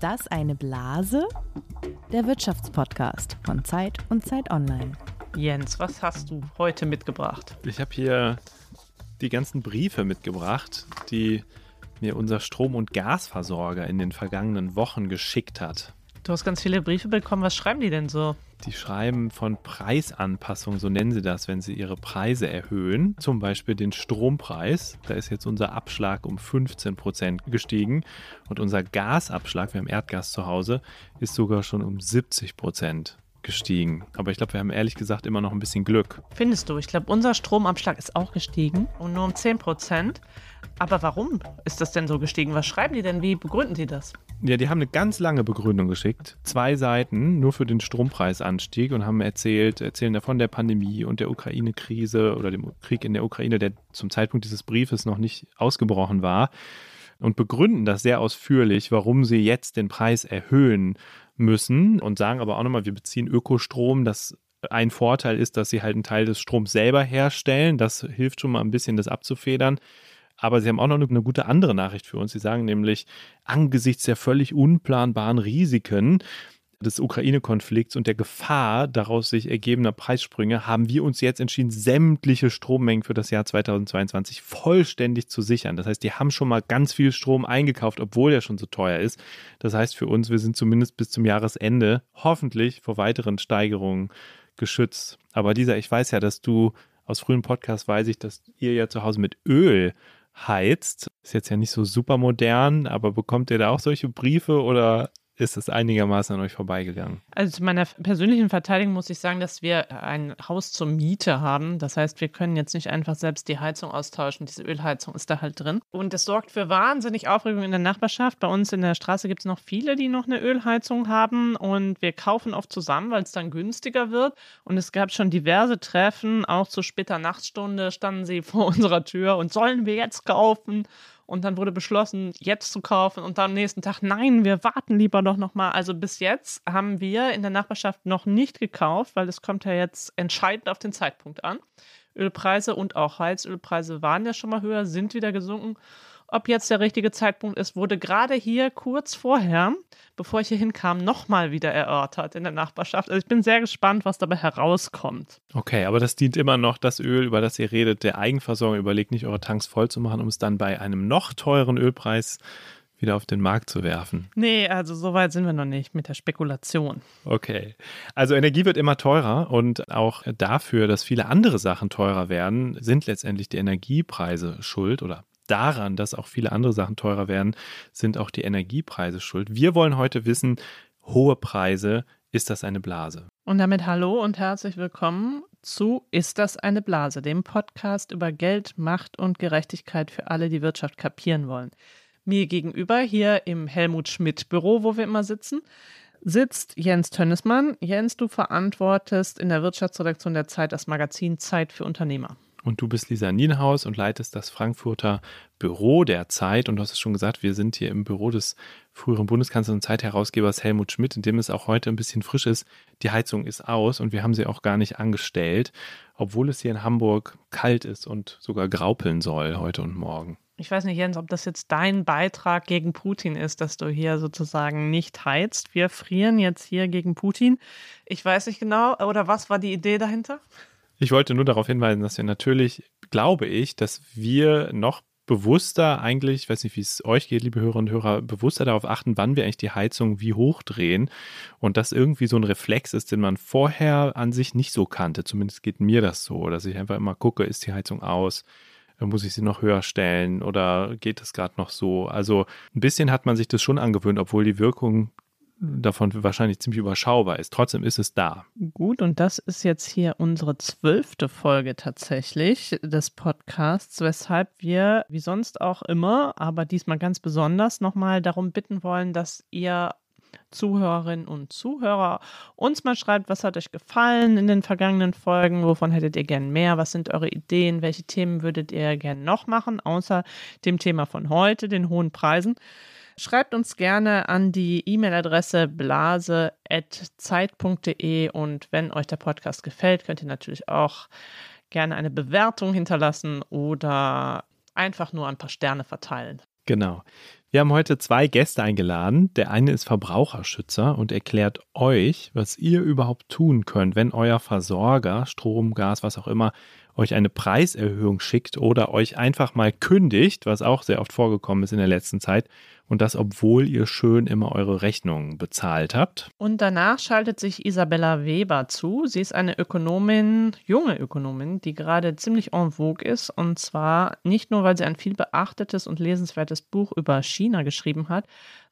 das eine Blase? Der Wirtschaftspodcast von Zeit und Zeit Online. Jens, was hast du heute mitgebracht? Ich habe hier die ganzen Briefe mitgebracht, die mir unser Strom- und Gasversorger in den vergangenen Wochen geschickt hat. Du hast ganz viele Briefe bekommen. Was schreiben die denn so? Die schreiben von Preisanpassung, so nennen sie das, wenn sie ihre Preise erhöhen. Zum Beispiel den Strompreis. Da ist jetzt unser Abschlag um 15 Prozent gestiegen. Und unser Gasabschlag, wir haben Erdgas zu Hause, ist sogar schon um 70 Prozent gestiegen. Aber ich glaube, wir haben ehrlich gesagt immer noch ein bisschen Glück. Findest du? Ich glaube, unser Stromabschlag ist auch gestiegen und nur um 10 Prozent. Aber warum ist das denn so gestiegen? Was schreiben die denn? Wie begründen die das? Ja, die haben eine ganz lange Begründung geschickt. Zwei Seiten nur für den Strompreisanstieg und haben erzählt, erzählen davon der Pandemie und der Ukraine-Krise oder dem Krieg in der Ukraine, der zum Zeitpunkt dieses Briefes noch nicht ausgebrochen war. Und begründen das sehr ausführlich, warum sie jetzt den Preis erhöhen müssen und sagen aber auch nochmal, wir beziehen Ökostrom, das ein Vorteil ist, dass sie halt einen Teil des Stroms selber herstellen. Das hilft schon mal ein bisschen, das abzufedern. Aber sie haben auch noch eine, gute andere Nachricht für uns. Sie sagen nämlich, angesichts der völlig unplanbaren Risiken des Ukraine-Konflikts und der Gefahr daraus sich ergebener Preissprünge haben wir uns jetzt entschieden, sämtliche Strommengen für das Jahr 2022 vollständig zu sichern. Das heißt, die haben schon mal ganz viel Strom eingekauft, obwohl er schon so teuer ist. Das heißt für uns, wir sind zumindest bis zum Jahresende hoffentlich vor weiteren Steigerungen geschützt. Aber dieser, ich weiß ja, dass du aus frühen Podcasts weiß ich, dass ihr ja zu Hause mit Öl heizt. Ist jetzt ja nicht so super modern, aber bekommt ihr da auch solche Briefe oder ist es einigermaßen an euch vorbeigegangen? Also zu meiner persönlichen Verteidigung muss ich sagen, dass wir ein Haus zur Miete haben. Das heißt, wir können jetzt nicht einfach selbst die Heizung austauschen. Diese Ölheizung ist da halt drin. Und das sorgt für wahnsinnig Aufregung in der Nachbarschaft. Bei uns in der Straße gibt es noch viele, die noch eine Ölheizung haben. Und wir kaufen oft zusammen, weil es dann günstiger wird. Und es gab schon diverse Treffen, auch zu später Nachtstunde standen sie vor unserer Tür und sollen wir jetzt kaufen? Und dann wurde beschlossen, jetzt zu kaufen und dann am nächsten Tag, nein, wir warten lieber doch nochmal. Also bis jetzt haben wir in der Nachbarschaft noch nicht gekauft, weil es kommt ja jetzt entscheidend auf den Zeitpunkt an. Ölpreise und auch Heizölpreise waren ja schon mal höher, sind wieder gesunken ob jetzt der richtige Zeitpunkt ist, wurde gerade hier kurz vorher, bevor ich hier hinkam, nochmal wieder erörtert in der Nachbarschaft. Also ich bin sehr gespannt, was dabei herauskommt. Okay, aber das dient immer noch, das Öl, über das ihr redet, der Eigenversorgung. Überlegt nicht, eure Tanks voll zu machen, um es dann bei einem noch teuren Ölpreis wieder auf den Markt zu werfen. Nee, also so weit sind wir noch nicht mit der Spekulation. Okay. Also Energie wird immer teurer und auch dafür, dass viele andere Sachen teurer werden, sind letztendlich die Energiepreise schuld oder daran, dass auch viele andere Sachen teurer werden, sind auch die Energiepreise schuld. Wir wollen heute wissen, hohe Preise, ist das eine Blase? Und damit hallo und herzlich willkommen zu Ist das eine Blase, dem Podcast über Geld, Macht und Gerechtigkeit für alle, die Wirtschaft kapieren wollen. Mir gegenüber hier im Helmut Schmidt Büro, wo wir immer sitzen, sitzt Jens Tönnesmann. Jens, du verantwortest in der Wirtschaftsredaktion der Zeit das Magazin Zeit für Unternehmer. Und du bist Lisa Nienhaus und leitest das Frankfurter Büro der Zeit. Und du hast es schon gesagt, wir sind hier im Büro des früheren Bundeskanzlers und Zeitherausgebers Helmut Schmidt, in dem es auch heute ein bisschen frisch ist. Die Heizung ist aus und wir haben sie auch gar nicht angestellt, obwohl es hier in Hamburg kalt ist und sogar graupeln soll heute und morgen. Ich weiß nicht, Jens, ob das jetzt dein Beitrag gegen Putin ist, dass du hier sozusagen nicht heizt. Wir frieren jetzt hier gegen Putin. Ich weiß nicht genau, oder was war die Idee dahinter? Ich wollte nur darauf hinweisen, dass wir natürlich, glaube ich, dass wir noch bewusster eigentlich, ich weiß nicht, wie es euch geht, liebe Hörerinnen und Hörer, bewusster darauf achten, wann wir eigentlich die Heizung wie hoch drehen und das irgendwie so ein Reflex ist, den man vorher an sich nicht so kannte. Zumindest geht mir das so, dass ich einfach immer gucke, ist die Heizung aus? Muss ich sie noch höher stellen oder geht es gerade noch so? Also ein bisschen hat man sich das schon angewöhnt, obwohl die Wirkung davon wahrscheinlich ziemlich überschaubar ist. Trotzdem ist es da. Gut, und das ist jetzt hier unsere zwölfte Folge tatsächlich des Podcasts, weshalb wir, wie sonst auch immer, aber diesmal ganz besonders nochmal darum bitten wollen, dass ihr Zuhörerinnen und Zuhörer uns mal schreibt, was hat euch gefallen in den vergangenen Folgen, wovon hättet ihr gern mehr, was sind eure Ideen, welche Themen würdet ihr gern noch machen, außer dem Thema von heute, den hohen Preisen. Schreibt uns gerne an die E-Mail-Adresse blase.zeit.de und wenn euch der Podcast gefällt, könnt ihr natürlich auch gerne eine Bewertung hinterlassen oder einfach nur ein paar Sterne verteilen. Genau. Wir haben heute zwei Gäste eingeladen. Der eine ist Verbraucherschützer und erklärt euch, was ihr überhaupt tun könnt, wenn euer Versorger, Strom, Gas, was auch immer, euch eine Preiserhöhung schickt oder euch einfach mal kündigt, was auch sehr oft vorgekommen ist in der letzten Zeit. Und das, obwohl ihr schön immer eure Rechnungen bezahlt habt. Und danach schaltet sich Isabella Weber zu. Sie ist eine Ökonomin, junge Ökonomin, die gerade ziemlich en vogue ist. Und zwar nicht nur, weil sie ein viel beachtetes und lesenswertes Buch über China geschrieben hat,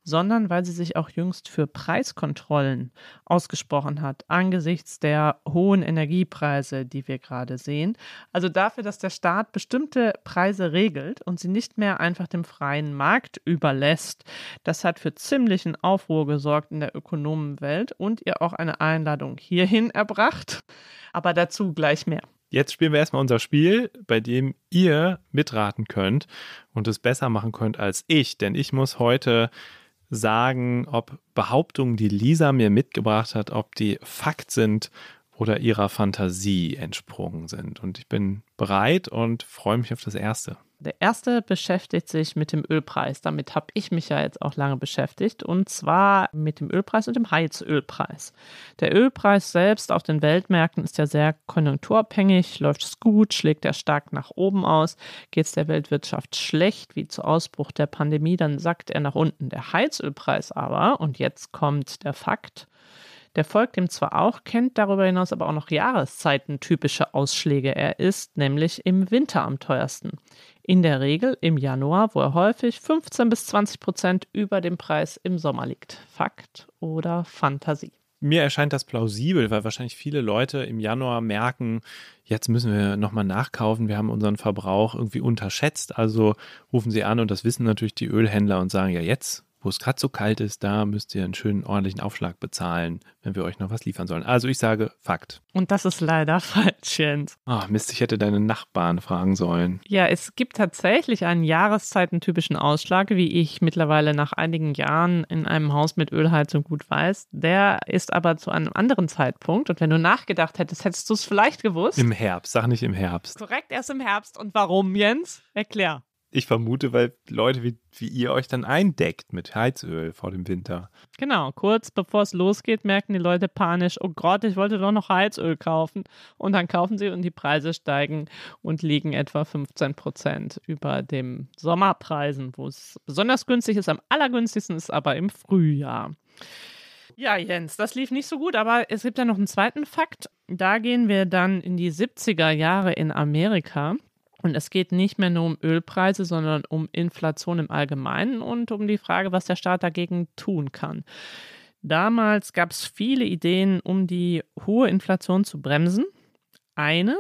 sondern weil sie sich auch jüngst für Preiskontrollen ausgesprochen hat, angesichts der hohen Energiepreise, die wir gerade sehen. Also dafür, dass der Staat bestimmte Preise regelt und sie nicht mehr einfach dem freien Markt überlässt. Das hat für ziemlichen Aufruhr gesorgt in der Ökonomenwelt und ihr auch eine Einladung hierhin erbracht. Aber dazu gleich mehr. Jetzt spielen wir erstmal unser Spiel, bei dem ihr mitraten könnt und es besser machen könnt als ich, denn ich muss heute sagen, ob Behauptungen, die Lisa mir mitgebracht hat, ob die Fakt sind oder ihrer Fantasie entsprungen sind. Und ich bin bereit und freue mich auf das erste. Der erste beschäftigt sich mit dem Ölpreis. Damit habe ich mich ja jetzt auch lange beschäftigt. Und zwar mit dem Ölpreis und dem Heizölpreis. Der Ölpreis selbst auf den Weltmärkten ist ja sehr konjunkturabhängig. Läuft es gut, schlägt er stark nach oben aus. Geht es der Weltwirtschaft schlecht, wie zu Ausbruch der Pandemie, dann sackt er nach unten. Der Heizölpreis aber, und jetzt kommt der Fakt, der folgt ihm zwar auch, kennt darüber hinaus aber auch noch jahreszeitentypische Ausschläge. Er ist nämlich im Winter am teuersten. In der Regel im Januar, wo er häufig 15 bis 20 Prozent über dem Preis im Sommer liegt. Fakt oder Fantasie? Mir erscheint das plausibel, weil wahrscheinlich viele Leute im Januar merken, jetzt müssen wir nochmal nachkaufen, wir haben unseren Verbrauch irgendwie unterschätzt. Also rufen sie an und das wissen natürlich die Ölhändler und sagen, ja jetzt wo es gerade so kalt ist, da müsst ihr einen schönen ordentlichen Aufschlag bezahlen, wenn wir euch noch was liefern sollen. Also ich sage Fakt. Und das ist leider falsch, Jens. Ah, oh, Mist, ich hätte deine Nachbarn fragen sollen. Ja, es gibt tatsächlich einen jahreszeitentypischen Ausschlag, wie ich mittlerweile nach einigen Jahren in einem Haus mit Ölheizung gut weiß. Der ist aber zu einem anderen Zeitpunkt. Und wenn du nachgedacht hättest, hättest du es vielleicht gewusst. Im Herbst, sag nicht im Herbst. Korrekt, erst im Herbst. Und warum, Jens? Erklär. Ich vermute, weil Leute wie, wie ihr euch dann eindeckt mit Heizöl vor dem Winter. Genau, kurz bevor es losgeht, merken die Leute panisch, oh Gott, ich wollte doch noch Heizöl kaufen. Und dann kaufen sie und die Preise steigen und liegen etwa 15 Prozent über den Sommerpreisen, wo es besonders günstig ist. Am allergünstigsten ist aber im Frühjahr. Ja, Jens, das lief nicht so gut, aber es gibt ja noch einen zweiten Fakt. Da gehen wir dann in die 70er Jahre in Amerika. Und es geht nicht mehr nur um Ölpreise, sondern um Inflation im Allgemeinen und um die Frage, was der Staat dagegen tun kann. Damals gab es viele Ideen, um die hohe Inflation zu bremsen. Eine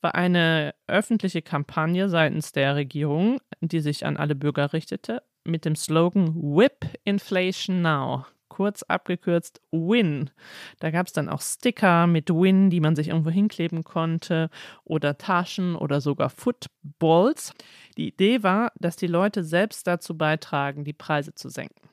war eine öffentliche Kampagne seitens der Regierung, die sich an alle Bürger richtete, mit dem Slogan Whip Inflation Now kurz abgekürzt Win. Da gab es dann auch Sticker mit Win, die man sich irgendwo hinkleben konnte oder Taschen oder sogar Footballs. Die Idee war, dass die Leute selbst dazu beitragen, die Preise zu senken.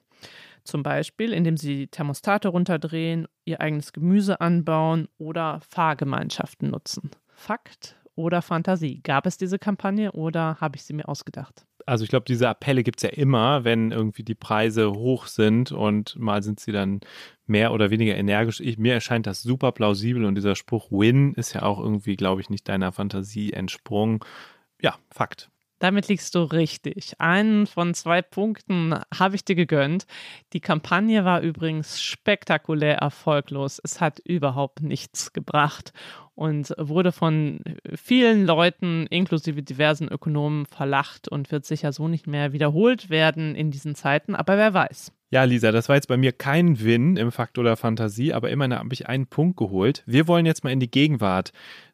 Zum Beispiel, indem sie Thermostate runterdrehen, ihr eigenes Gemüse anbauen oder Fahrgemeinschaften nutzen. Fakt oder Fantasie? Gab es diese Kampagne oder habe ich sie mir ausgedacht? Also ich glaube, diese Appelle gibt es ja immer, wenn irgendwie die Preise hoch sind und mal sind sie dann mehr oder weniger energisch. Ich, mir erscheint das super plausibel und dieser Spruch Win ist ja auch irgendwie, glaube ich, nicht deiner Fantasie entsprungen. Ja, Fakt. Damit liegst du richtig. Einen von zwei Punkten habe ich dir gegönnt. Die Kampagne war übrigens spektakulär erfolglos. Es hat überhaupt nichts gebracht und wurde von vielen Leuten, inklusive diversen Ökonomen, verlacht und wird sicher so nicht mehr wiederholt werden in diesen Zeiten. Aber wer weiß. Ja, Lisa, das war jetzt bei mir kein Win im Fakt oder Fantasie, aber immerhin habe ich einen Punkt geholt. Wir wollen jetzt mal in die Gegenwart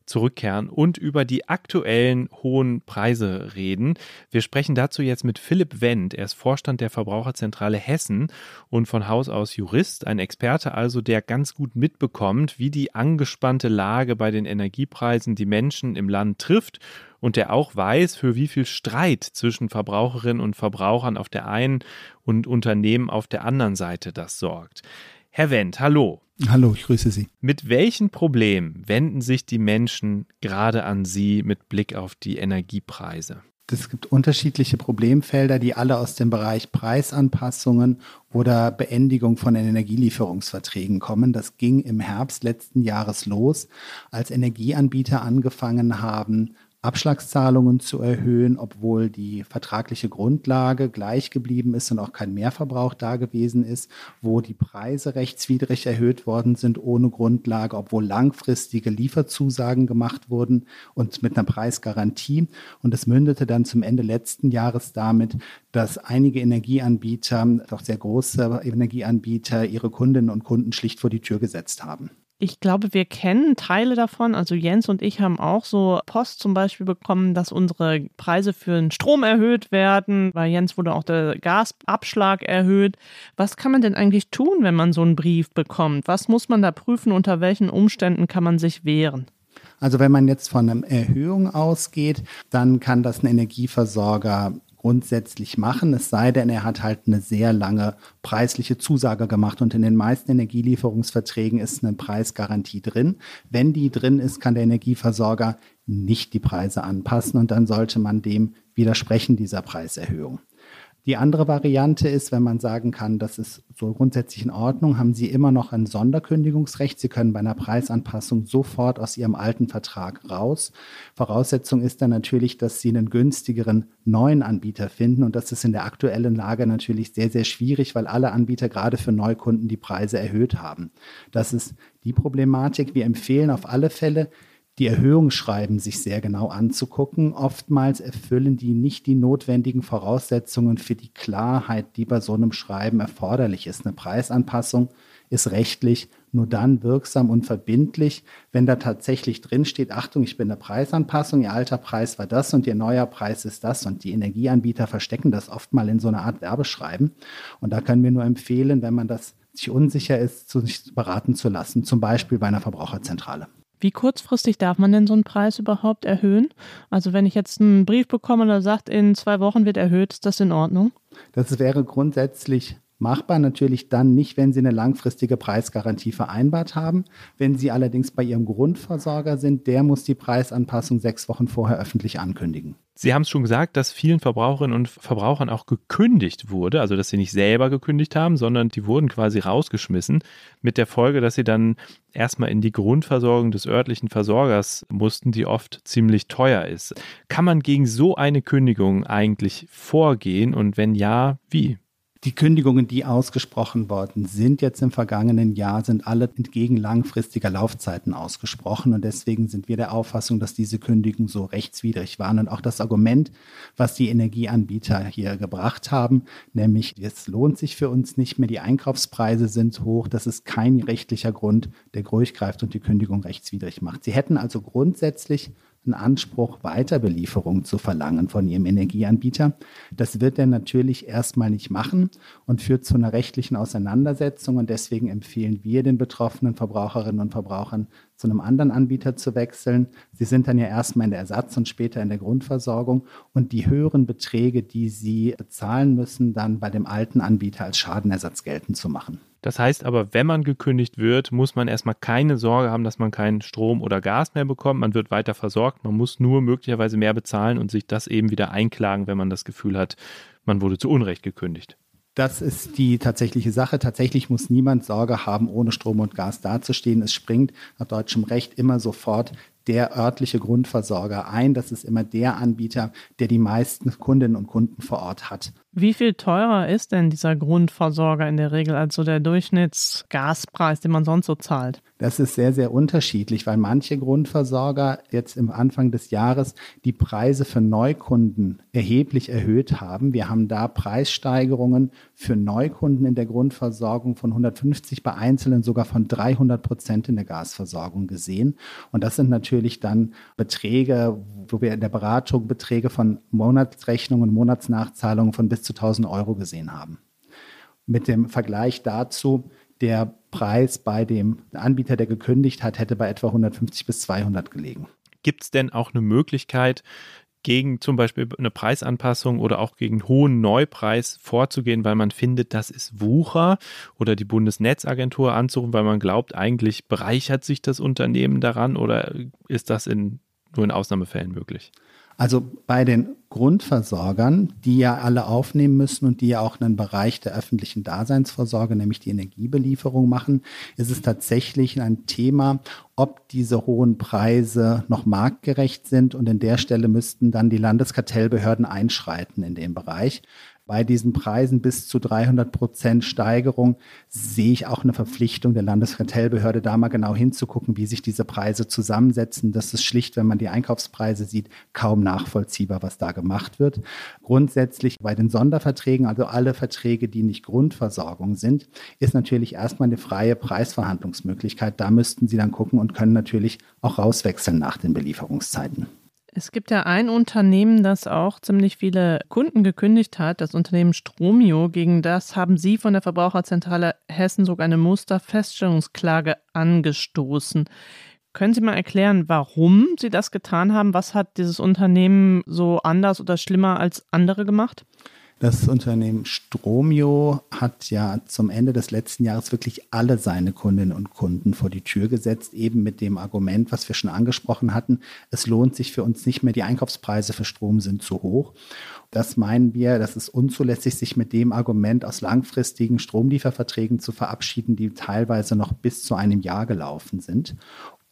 zurückkehren und über die aktuellen hohen Preise reden. Wir sprechen dazu jetzt mit Philipp Wendt. Er ist Vorstand der Verbraucherzentrale Hessen und von Haus aus Jurist, ein Experte also, der ganz gut mitbekommt, wie die angespannte Lage bei den Energiepreisen die Menschen im Land trifft und der auch weiß, für wie viel Streit zwischen Verbraucherinnen und Verbrauchern auf der einen und Unternehmen auf der anderen Seite das sorgt. Herr Wendt, hallo. Hallo, ich grüße Sie. Mit welchen Problemen wenden sich die Menschen gerade an Sie mit Blick auf die Energiepreise? Es gibt unterschiedliche Problemfelder, die alle aus dem Bereich Preisanpassungen oder Beendigung von Energielieferungsverträgen kommen. Das ging im Herbst letzten Jahres los, als Energieanbieter angefangen haben, Abschlagszahlungen zu erhöhen, obwohl die vertragliche Grundlage gleich geblieben ist und auch kein Mehrverbrauch da gewesen ist, wo die Preise rechtswidrig erhöht worden sind ohne Grundlage, obwohl langfristige Lieferzusagen gemacht wurden und mit einer Preisgarantie. Und es mündete dann zum Ende letzten Jahres damit, dass einige Energieanbieter, doch sehr große Energieanbieter, ihre Kundinnen und Kunden schlicht vor die Tür gesetzt haben. Ich glaube, wir kennen Teile davon. Also Jens und ich haben auch so Post zum Beispiel bekommen, dass unsere Preise für den Strom erhöht werden. Bei Jens wurde auch der Gasabschlag erhöht. Was kann man denn eigentlich tun, wenn man so einen Brief bekommt? Was muss man da prüfen? Unter welchen Umständen kann man sich wehren? Also wenn man jetzt von einer Erhöhung ausgeht, dann kann das ein Energieversorger grundsätzlich machen, es sei denn, er hat halt eine sehr lange preisliche Zusage gemacht und in den meisten Energielieferungsverträgen ist eine Preisgarantie drin. Wenn die drin ist, kann der Energieversorger nicht die Preise anpassen und dann sollte man dem widersprechen, dieser Preiserhöhung. Die andere Variante ist, wenn man sagen kann, das ist so grundsätzlich in Ordnung, haben Sie immer noch ein Sonderkündigungsrecht. Sie können bei einer Preisanpassung sofort aus Ihrem alten Vertrag raus. Voraussetzung ist dann natürlich, dass Sie einen günstigeren neuen Anbieter finden. Und das ist in der aktuellen Lage natürlich sehr, sehr schwierig, weil alle Anbieter gerade für Neukunden die Preise erhöht haben. Das ist die Problematik. Wir empfehlen auf alle Fälle, die Erhöhungsschreiben sich sehr genau anzugucken. Oftmals erfüllen die nicht die notwendigen Voraussetzungen für die Klarheit, die bei so einem Schreiben erforderlich ist. Eine Preisanpassung ist rechtlich nur dann wirksam und verbindlich, wenn da tatsächlich drinsteht, Achtung, ich bin eine Preisanpassung, Ihr alter Preis war das und Ihr neuer Preis ist das und die Energieanbieter verstecken das oft mal in so einer Art Werbeschreiben. Und da können wir nur empfehlen, wenn man das sich unsicher ist, sich beraten zu lassen, zum Beispiel bei einer Verbraucherzentrale. Wie kurzfristig darf man denn so einen Preis überhaupt erhöhen? Also wenn ich jetzt einen Brief bekomme und er sagt, in zwei Wochen wird erhöht, ist das in Ordnung? Das wäre grundsätzlich Machbar natürlich dann nicht, wenn Sie eine langfristige Preisgarantie vereinbart haben. Wenn Sie allerdings bei Ihrem Grundversorger sind, der muss die Preisanpassung sechs Wochen vorher öffentlich ankündigen. Sie haben es schon gesagt, dass vielen Verbraucherinnen und Verbrauchern auch gekündigt wurde, also dass sie nicht selber gekündigt haben, sondern die wurden quasi rausgeschmissen, mit der Folge, dass sie dann erstmal in die Grundversorgung des örtlichen Versorgers mussten, die oft ziemlich teuer ist. Kann man gegen so eine Kündigung eigentlich vorgehen und wenn ja, wie? Die Kündigungen, die ausgesprochen worden sind jetzt im vergangenen Jahr, sind alle entgegen langfristiger Laufzeiten ausgesprochen. Und deswegen sind wir der Auffassung, dass diese Kündigungen so rechtswidrig waren. Und auch das Argument, was die Energieanbieter hier gebracht haben, nämlich es lohnt sich für uns nicht mehr, die Einkaufspreise sind hoch, das ist kein rechtlicher Grund, der durchgreift und die Kündigung rechtswidrig macht. Sie hätten also grundsätzlich einen Anspruch, Weiterbelieferung zu verlangen von ihrem Energieanbieter. Das wird er natürlich erstmal nicht machen und führt zu einer rechtlichen Auseinandersetzung. Und deswegen empfehlen wir den betroffenen Verbraucherinnen und Verbrauchern, zu einem anderen Anbieter zu wechseln. Sie sind dann ja erstmal in der Ersatz- und später in der Grundversorgung. Und die höheren Beträge, die sie bezahlen müssen, dann bei dem alten Anbieter als Schadenersatz geltend zu machen. Das heißt aber, wenn man gekündigt wird, muss man erstmal keine Sorge haben, dass man keinen Strom oder Gas mehr bekommt. Man wird weiter versorgt. Man muss nur möglicherweise mehr bezahlen und sich das eben wieder einklagen, wenn man das Gefühl hat, man wurde zu Unrecht gekündigt. Das ist die tatsächliche Sache. Tatsächlich muss niemand Sorge haben, ohne Strom und Gas dazustehen. Es springt nach deutschem Recht immer sofort der örtliche Grundversorger ein. Das ist immer der Anbieter, der die meisten Kundinnen und Kunden vor Ort hat. Wie viel teurer ist denn dieser Grundversorger in der Regel als so der Durchschnittsgaspreis, den man sonst so zahlt? Das ist sehr, sehr unterschiedlich, weil manche Grundversorger jetzt im Anfang des Jahres die Preise für Neukunden erheblich erhöht haben. Wir haben da Preissteigerungen für Neukunden in der Grundversorgung von 150 bei Einzelnen sogar von 300 Prozent in der Gasversorgung gesehen. Und das sind natürlich dann Beträge, wo wir in der Beratung Beträge von Monatsrechnungen, Monatsnachzahlungen von bis zu 1000 Euro gesehen haben. Mit dem Vergleich dazu, der Preis bei dem Anbieter, der gekündigt hat, hätte bei etwa 150 bis 200 gelegen. Gibt es denn auch eine Möglichkeit, gegen zum Beispiel eine Preisanpassung oder auch gegen hohen Neupreis vorzugehen, weil man findet, das ist Wucher oder die Bundesnetzagentur anzurufen, weil man glaubt, eigentlich bereichert sich das Unternehmen daran oder ist das in, nur in Ausnahmefällen möglich? Also bei den Grundversorgern, die ja alle aufnehmen müssen und die ja auch einen Bereich der öffentlichen Daseinsvorsorge, nämlich die Energiebelieferung machen, ist es tatsächlich ein Thema, ob diese hohen Preise noch marktgerecht sind. Und an der Stelle müssten dann die Landeskartellbehörden einschreiten in dem Bereich bei diesen Preisen bis zu 300 Prozent Steigerung sehe ich auch eine Verpflichtung der Landeskartellbehörde, da mal genau hinzugucken, wie sich diese Preise zusammensetzen. Das ist schlicht, wenn man die Einkaufspreise sieht, kaum nachvollziehbar, was da gemacht wird. Grundsätzlich bei den Sonderverträgen, also alle Verträge, die nicht Grundversorgung sind, ist natürlich erstmal eine freie Preisverhandlungsmöglichkeit. Da müssten Sie dann gucken und können natürlich auch rauswechseln nach den Belieferungszeiten. Es gibt ja ein Unternehmen, das auch ziemlich viele Kunden gekündigt hat, das Unternehmen Stromio. Gegen das haben Sie von der Verbraucherzentrale Hessen sogar eine Musterfeststellungsklage angestoßen. Können Sie mal erklären, warum Sie das getan haben? Was hat dieses Unternehmen so anders oder schlimmer als andere gemacht? Das Unternehmen Stromio hat ja zum Ende des letzten Jahres wirklich alle seine Kundinnen und Kunden vor die Tür gesetzt, eben mit dem Argument, was wir schon angesprochen hatten, es lohnt sich für uns nicht mehr, die Einkaufspreise für Strom sind zu hoch. Das meinen wir, das ist unzulässig, sich mit dem Argument aus langfristigen Stromlieferverträgen zu verabschieden, die teilweise noch bis zu einem Jahr gelaufen sind.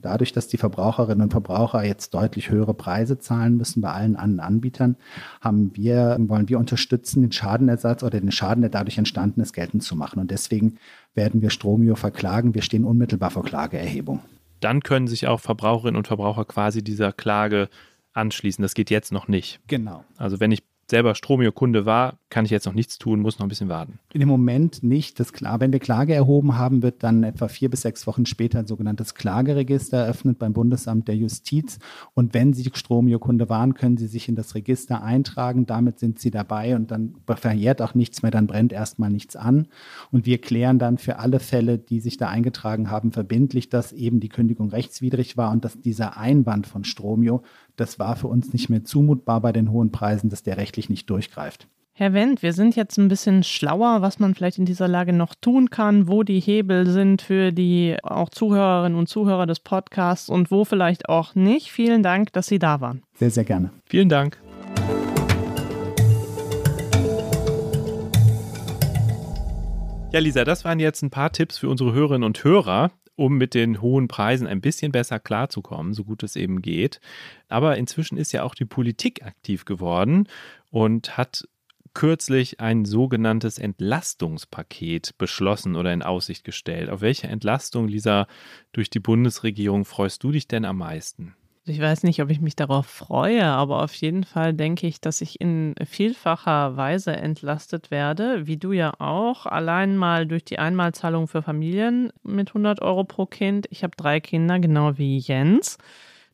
Dadurch, dass die Verbraucherinnen und Verbraucher jetzt deutlich höhere Preise zahlen müssen bei allen anderen Anbietern, haben wir, wollen wir unterstützen, den Schadenersatz oder den Schaden, der dadurch entstanden ist, geltend zu machen. Und deswegen werden wir Stromio verklagen. Wir stehen unmittelbar vor Klageerhebung. Dann können sich auch Verbraucherinnen und Verbraucher quasi dieser Klage anschließen. Das geht jetzt noch nicht. Genau. Also wenn ich selber Stromio-Kunde war, kann ich jetzt noch nichts tun, muss noch ein bisschen warten. In dem Moment nicht. Das klar, wenn wir Klage erhoben haben, wird dann etwa vier bis sechs Wochen später ein sogenanntes Klageregister eröffnet beim Bundesamt der Justiz. Und wenn Sie Stromio-Kunde waren, können Sie sich in das Register eintragen. Damit sind Sie dabei und dann verjährt auch nichts mehr, dann brennt erstmal nichts an. Und wir klären dann für alle Fälle, die sich da eingetragen haben, verbindlich, dass eben die Kündigung rechtswidrig war und dass dieser Einwand von Stromio das war für uns nicht mehr zumutbar bei den hohen Preisen, dass der rechtlich nicht durchgreift. Herr Wendt, wir sind jetzt ein bisschen schlauer, was man vielleicht in dieser Lage noch tun kann, wo die Hebel sind für die auch Zuhörerinnen und Zuhörer des Podcasts und wo vielleicht auch nicht. Vielen Dank, dass Sie da waren. Sehr, sehr gerne. Vielen Dank. Ja, Lisa, das waren jetzt ein paar Tipps für unsere Hörerinnen und Hörer um mit den hohen Preisen ein bisschen besser klarzukommen, so gut es eben geht. Aber inzwischen ist ja auch die Politik aktiv geworden und hat kürzlich ein sogenanntes Entlastungspaket beschlossen oder in Aussicht gestellt. Auf welche Entlastung, Lisa, durch die Bundesregierung freust du dich denn am meisten? Ich weiß nicht, ob ich mich darauf freue, aber auf jeden Fall denke ich, dass ich in vielfacher Weise entlastet werde, wie du ja auch. Allein mal durch die Einmalzahlung für Familien mit 100 Euro pro Kind. Ich habe drei Kinder, genau wie Jens.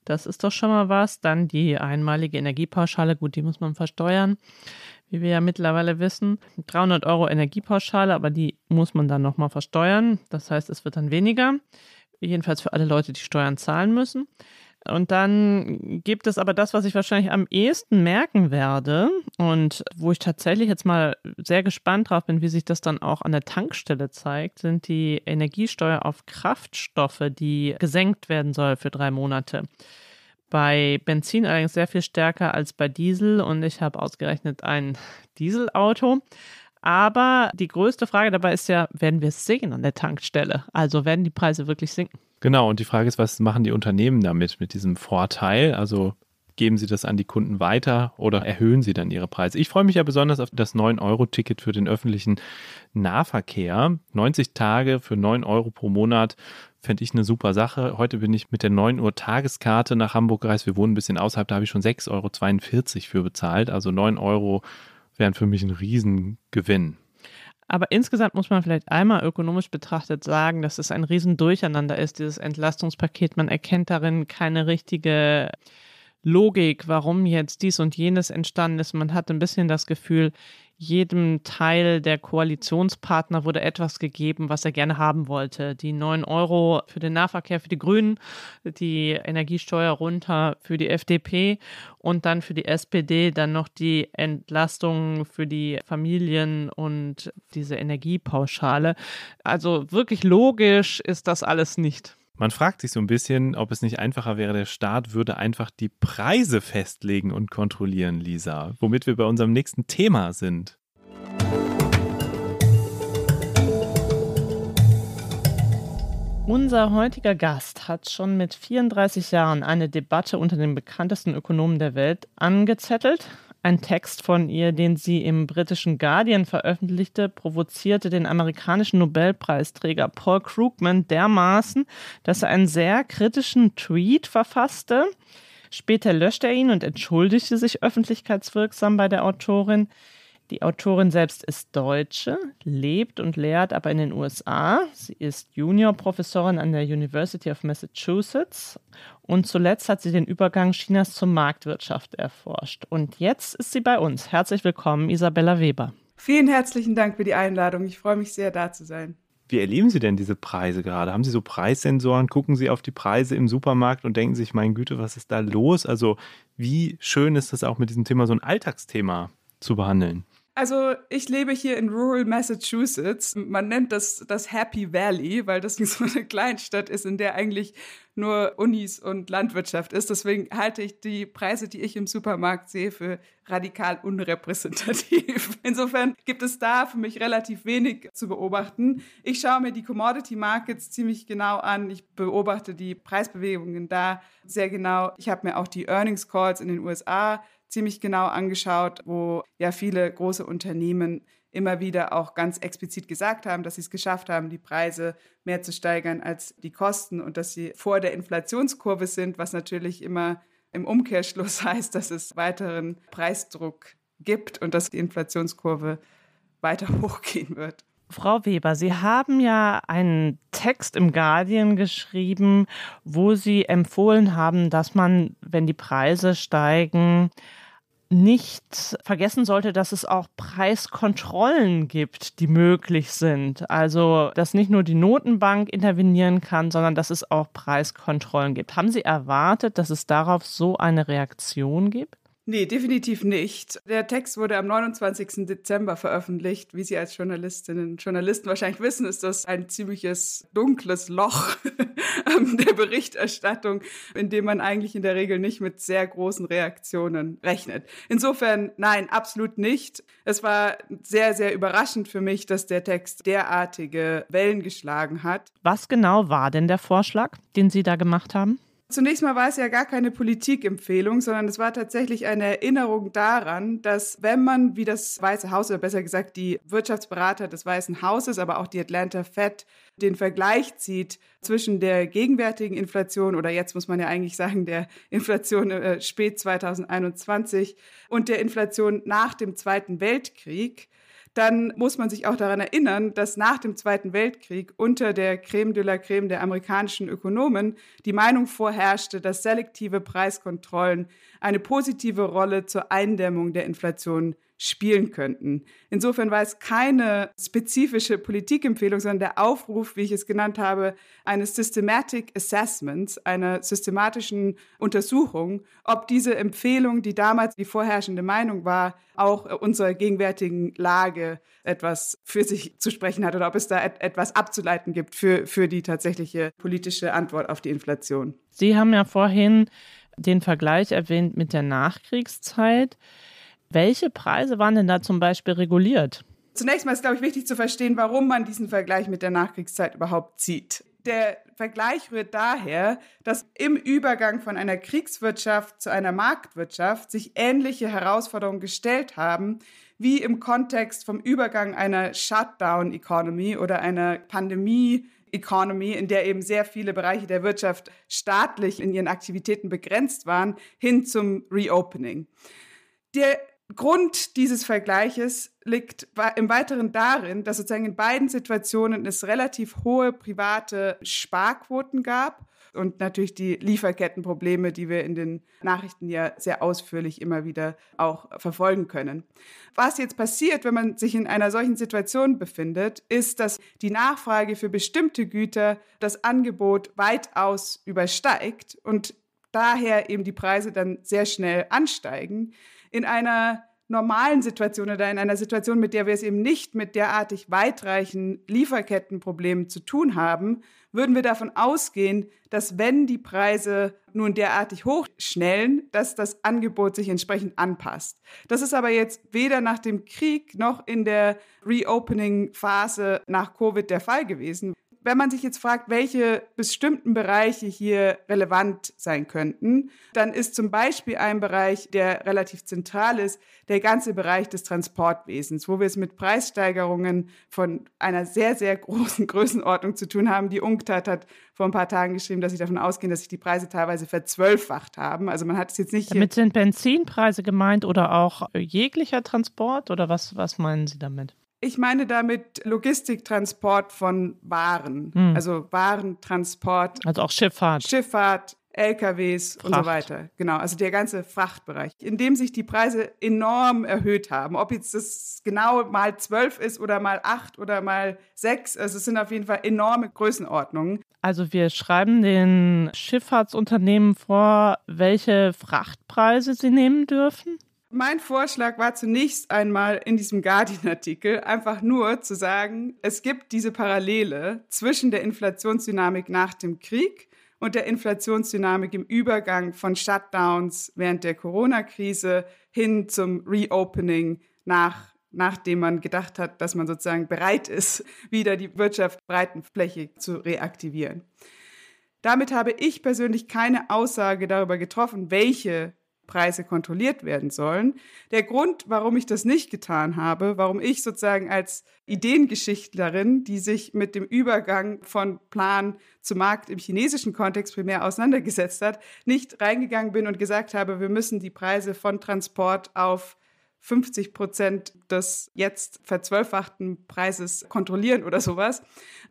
Das ist doch schon mal was. Dann die einmalige Energiepauschale, gut, die muss man versteuern, wie wir ja mittlerweile wissen. 300 Euro Energiepauschale, aber die muss man dann nochmal versteuern. Das heißt, es wird dann weniger. Jedenfalls für alle Leute, die Steuern zahlen müssen. Und dann gibt es aber das, was ich wahrscheinlich am ehesten merken werde und wo ich tatsächlich jetzt mal sehr gespannt drauf bin, wie sich das dann auch an der Tankstelle zeigt, sind die Energiesteuer auf Kraftstoffe, die gesenkt werden soll für drei Monate. Bei Benzin allerdings sehr viel stärker als bei Diesel und ich habe ausgerechnet ein Dieselauto. Aber die größte Frage dabei ist ja, werden wir es sehen an der Tankstelle? Also werden die Preise wirklich sinken? Genau, und die Frage ist, was machen die Unternehmen damit, mit diesem Vorteil? Also geben sie das an die Kunden weiter oder erhöhen sie dann ihre Preise? Ich freue mich ja besonders auf das 9-Euro-Ticket für den öffentlichen Nahverkehr. 90 Tage für 9 Euro pro Monat fände ich eine super Sache. Heute bin ich mit der 9 Uhr Tageskarte nach Hamburg gereist. Wir wohnen ein bisschen außerhalb, da habe ich schon 6,42 Euro für bezahlt. Also 9 Euro wären für mich ein Riesengewinn. Aber insgesamt muss man vielleicht einmal ökonomisch betrachtet sagen, dass es ein Riesendurcheinander ist, dieses Entlastungspaket. Man erkennt darin keine richtige Logik, warum jetzt dies und jenes entstanden ist. Man hat ein bisschen das Gefühl, jedem Teil der Koalitionspartner wurde etwas gegeben, was er gerne haben wollte. Die 9 Euro für den Nahverkehr für die Grünen, die Energiesteuer runter für die FDP und dann für die SPD dann noch die Entlastung für die Familien und diese Energiepauschale. Also wirklich logisch ist das alles nicht. Man fragt sich so ein bisschen, ob es nicht einfacher wäre, der Staat würde einfach die Preise festlegen und kontrollieren, Lisa, womit wir bei unserem nächsten Thema sind. Unser heutiger Gast hat schon mit 34 Jahren eine Debatte unter den bekanntesten Ökonomen der Welt angezettelt. Ein Text von ihr, den sie im britischen Guardian veröffentlichte, provozierte den amerikanischen Nobelpreisträger Paul Krugman dermaßen, dass er einen sehr kritischen Tweet verfasste. Später löschte er ihn und entschuldigte sich öffentlichkeitswirksam bei der Autorin. Die Autorin selbst ist Deutsche, lebt und lehrt aber in den USA. Sie ist Juniorprofessorin an der University of Massachusetts und zuletzt hat sie den Übergang Chinas zur Marktwirtschaft erforscht. Und jetzt ist sie bei uns. Herzlich willkommen, Isabella Weber. Vielen herzlichen Dank für die Einladung. Ich freue mich sehr, da zu sein. Wie erleben Sie denn diese Preise gerade? Haben Sie so Preissensoren? Gucken Sie auf die Preise im Supermarkt und denken sich, mein Güte, was ist da los? Also, wie schön ist es auch mit diesem Thema so ein Alltagsthema zu behandeln? Also ich lebe hier in Rural Massachusetts. Man nennt das das Happy Valley, weil das so eine Kleinstadt ist, in der eigentlich nur Unis und Landwirtschaft ist. Deswegen halte ich die Preise, die ich im Supermarkt sehe, für radikal unrepräsentativ. Insofern gibt es da für mich relativ wenig zu beobachten. Ich schaue mir die Commodity Markets ziemlich genau an. Ich beobachte die Preisbewegungen da sehr genau. Ich habe mir auch die Earnings Calls in den USA ziemlich genau angeschaut, wo ja viele große Unternehmen immer wieder auch ganz explizit gesagt haben, dass sie es geschafft haben, die Preise mehr zu steigern als die Kosten und dass sie vor der Inflationskurve sind, was natürlich immer im Umkehrschluss heißt, dass es weiteren Preisdruck gibt und dass die Inflationskurve weiter hochgehen wird. Frau Weber, Sie haben ja einen Text im Guardian geschrieben, wo Sie empfohlen haben, dass man, wenn die Preise steigen, nicht vergessen sollte, dass es auch Preiskontrollen gibt, die möglich sind. Also, dass nicht nur die Notenbank intervenieren kann, sondern dass es auch Preiskontrollen gibt. Haben Sie erwartet, dass es darauf so eine Reaktion gibt? Nee, definitiv nicht. Der Text wurde am 29. Dezember veröffentlicht. Wie Sie als Journalistinnen und Journalisten wahrscheinlich wissen, ist das ein ziemliches dunkles Loch der Berichterstattung, in dem man eigentlich in der Regel nicht mit sehr großen Reaktionen rechnet. Insofern, nein, absolut nicht. Es war sehr, sehr überraschend für mich, dass der Text derartige Wellen geschlagen hat. Was genau war denn der Vorschlag, den Sie da gemacht haben? Zunächst mal war es ja gar keine Politikempfehlung, sondern es war tatsächlich eine Erinnerung daran, dass wenn man, wie das Weiße Haus oder besser gesagt die Wirtschaftsberater des Weißen Hauses, aber auch die Atlanta Fed, den Vergleich zieht zwischen der gegenwärtigen Inflation oder jetzt muss man ja eigentlich sagen der Inflation äh, spät 2021 und der Inflation nach dem Zweiten Weltkrieg, dann muss man sich auch daran erinnern, dass nach dem Zweiten Weltkrieg unter der Creme de la Creme der amerikanischen Ökonomen die Meinung vorherrschte, dass selektive Preiskontrollen eine positive Rolle zur Eindämmung der Inflation spielen könnten. Insofern war es keine spezifische Politikempfehlung, sondern der Aufruf, wie ich es genannt habe, eines Systematic Assessments, einer systematischen Untersuchung, ob diese Empfehlung, die damals die vorherrschende Meinung war, auch unserer gegenwärtigen Lage etwas für sich zu sprechen hat oder ob es da et etwas abzuleiten gibt für, für die tatsächliche politische Antwort auf die Inflation. Sie haben ja vorhin den Vergleich erwähnt mit der Nachkriegszeit. Welche Preise waren denn da zum Beispiel reguliert? Zunächst mal ist, glaube ich, wichtig zu verstehen, warum man diesen Vergleich mit der Nachkriegszeit überhaupt zieht. Der Vergleich rührt daher, dass im Übergang von einer Kriegswirtschaft zu einer Marktwirtschaft sich ähnliche Herausforderungen gestellt haben, wie im Kontext vom Übergang einer Shutdown-Economy oder einer Pandemie Economy, in der eben sehr viele Bereiche der Wirtschaft staatlich in ihren Aktivitäten begrenzt waren, hin zum Reopening. Der Grund dieses Vergleiches liegt im Weiteren darin, dass sozusagen in beiden Situationen es relativ hohe private Sparquoten gab und natürlich die Lieferkettenprobleme, die wir in den Nachrichten ja sehr ausführlich immer wieder auch verfolgen können. Was jetzt passiert, wenn man sich in einer solchen Situation befindet, ist, dass die Nachfrage für bestimmte Güter das Angebot weitaus übersteigt und daher eben die Preise dann sehr schnell ansteigen in einer normalen Situation oder in einer Situation, mit der wir es eben nicht mit derartig weitreichen Lieferkettenproblemen zu tun haben, würden wir davon ausgehen, dass wenn die Preise nun derartig hochschnellen, dass das Angebot sich entsprechend anpasst. Das ist aber jetzt weder nach dem Krieg noch in der Reopening-Phase nach Covid der Fall gewesen wenn man sich jetzt fragt, welche bestimmten Bereiche hier relevant sein könnten, dann ist zum Beispiel ein Bereich, der relativ zentral ist, der ganze Bereich des Transportwesens, wo wir es mit Preissteigerungen von einer sehr, sehr großen Größenordnung zu tun haben. Die UNCTAD hat vor ein paar Tagen geschrieben, dass sie davon ausgehen, dass sich die Preise teilweise verzwölffacht haben. Also man hat es jetzt nicht. Damit sind Benzinpreise gemeint oder auch jeglicher Transport oder was, was meinen Sie damit? Ich meine damit Logistiktransport von Waren, hm. also Warentransport. Also auch Schifffahrt. Schifffahrt, LKWs Fracht. und so weiter. Genau, also der ganze Frachtbereich, in dem sich die Preise enorm erhöht haben. Ob jetzt das genau mal zwölf ist oder mal acht oder mal sechs, also es sind auf jeden Fall enorme Größenordnungen. Also wir schreiben den Schifffahrtsunternehmen vor, welche Frachtpreise sie nehmen dürfen? Mein Vorschlag war zunächst einmal in diesem Guardian-Artikel einfach nur zu sagen, es gibt diese Parallele zwischen der Inflationsdynamik nach dem Krieg und der Inflationsdynamik im Übergang von Shutdowns während der Corona-Krise hin zum Reopening nach nachdem man gedacht hat, dass man sozusagen bereit ist, wieder die Wirtschaft breitenflächig zu reaktivieren. Damit habe ich persönlich keine Aussage darüber getroffen, welche Preise kontrolliert werden sollen. Der Grund, warum ich das nicht getan habe, warum ich sozusagen als Ideengeschichtlerin, die sich mit dem Übergang von Plan zu Markt im chinesischen Kontext primär auseinandergesetzt hat, nicht reingegangen bin und gesagt habe, wir müssen die Preise von Transport auf 50 Prozent des jetzt verzwölffachten Preises kontrollieren oder sowas,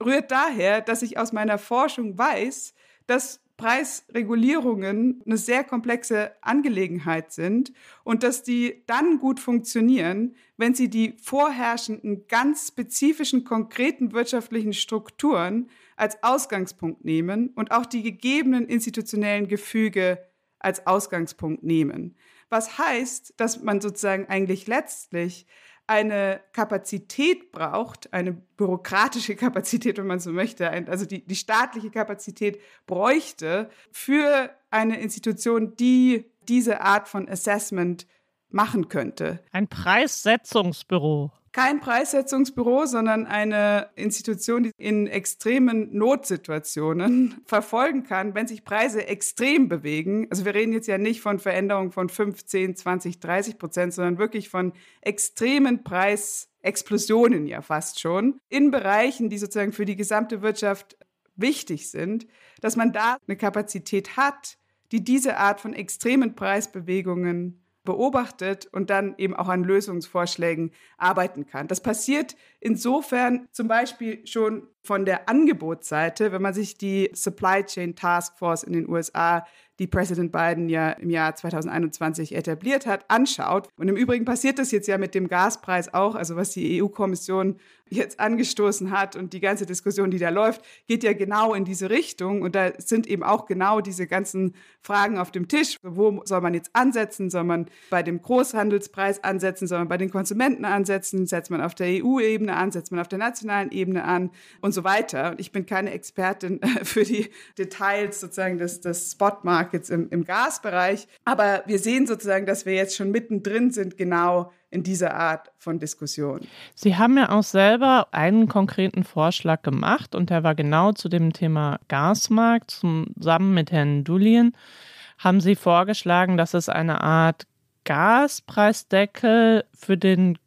rührt daher, dass ich aus meiner Forschung weiß, dass Preisregulierungen eine sehr komplexe Angelegenheit sind und dass die dann gut funktionieren, wenn sie die vorherrschenden, ganz spezifischen, konkreten wirtschaftlichen Strukturen als Ausgangspunkt nehmen und auch die gegebenen institutionellen Gefüge als Ausgangspunkt nehmen. Was heißt, dass man sozusagen eigentlich letztlich eine Kapazität braucht, eine bürokratische Kapazität, wenn man so möchte, also die, die staatliche Kapazität bräuchte für eine Institution, die diese Art von Assessment machen könnte. Ein Preissetzungsbüro kein Preissetzungsbüro, sondern eine Institution, die in extremen Notsituationen verfolgen kann, wenn sich Preise extrem bewegen. Also wir reden jetzt ja nicht von Veränderungen von 15, 20, 30 Prozent, sondern wirklich von extremen Preisexplosionen ja fast schon in Bereichen, die sozusagen für die gesamte Wirtschaft wichtig sind, dass man da eine Kapazität hat, die diese Art von extremen Preisbewegungen beobachtet und dann eben auch an Lösungsvorschlägen arbeiten kann. Das passiert insofern zum Beispiel schon von der Angebotsseite, wenn man sich die Supply Chain Task Force in den USA die Präsident Biden ja im Jahr 2021 etabliert hat, anschaut. Und im Übrigen passiert das jetzt ja mit dem Gaspreis auch, also was die EU-Kommission jetzt angestoßen hat und die ganze Diskussion, die da läuft, geht ja genau in diese Richtung. Und da sind eben auch genau diese ganzen Fragen auf dem Tisch. Wo soll man jetzt ansetzen? Soll man bei dem Großhandelspreis ansetzen? Soll man bei den Konsumenten ansetzen? Setzt man auf der EU-Ebene an? Setzt man auf der nationalen Ebene an? Und so weiter. Und ich bin keine Expertin für die Details sozusagen des, des Spotmarkts Markets im, im Gasbereich. Aber wir sehen sozusagen, dass wir jetzt schon mittendrin sind, genau in dieser Art von Diskussion. Sie haben ja auch selber einen konkreten Vorschlag gemacht und der war genau zu dem Thema Gasmarkt. Zusammen mit Herrn Dulien haben Sie vorgeschlagen, dass es eine Art Gaspreisdeckel für den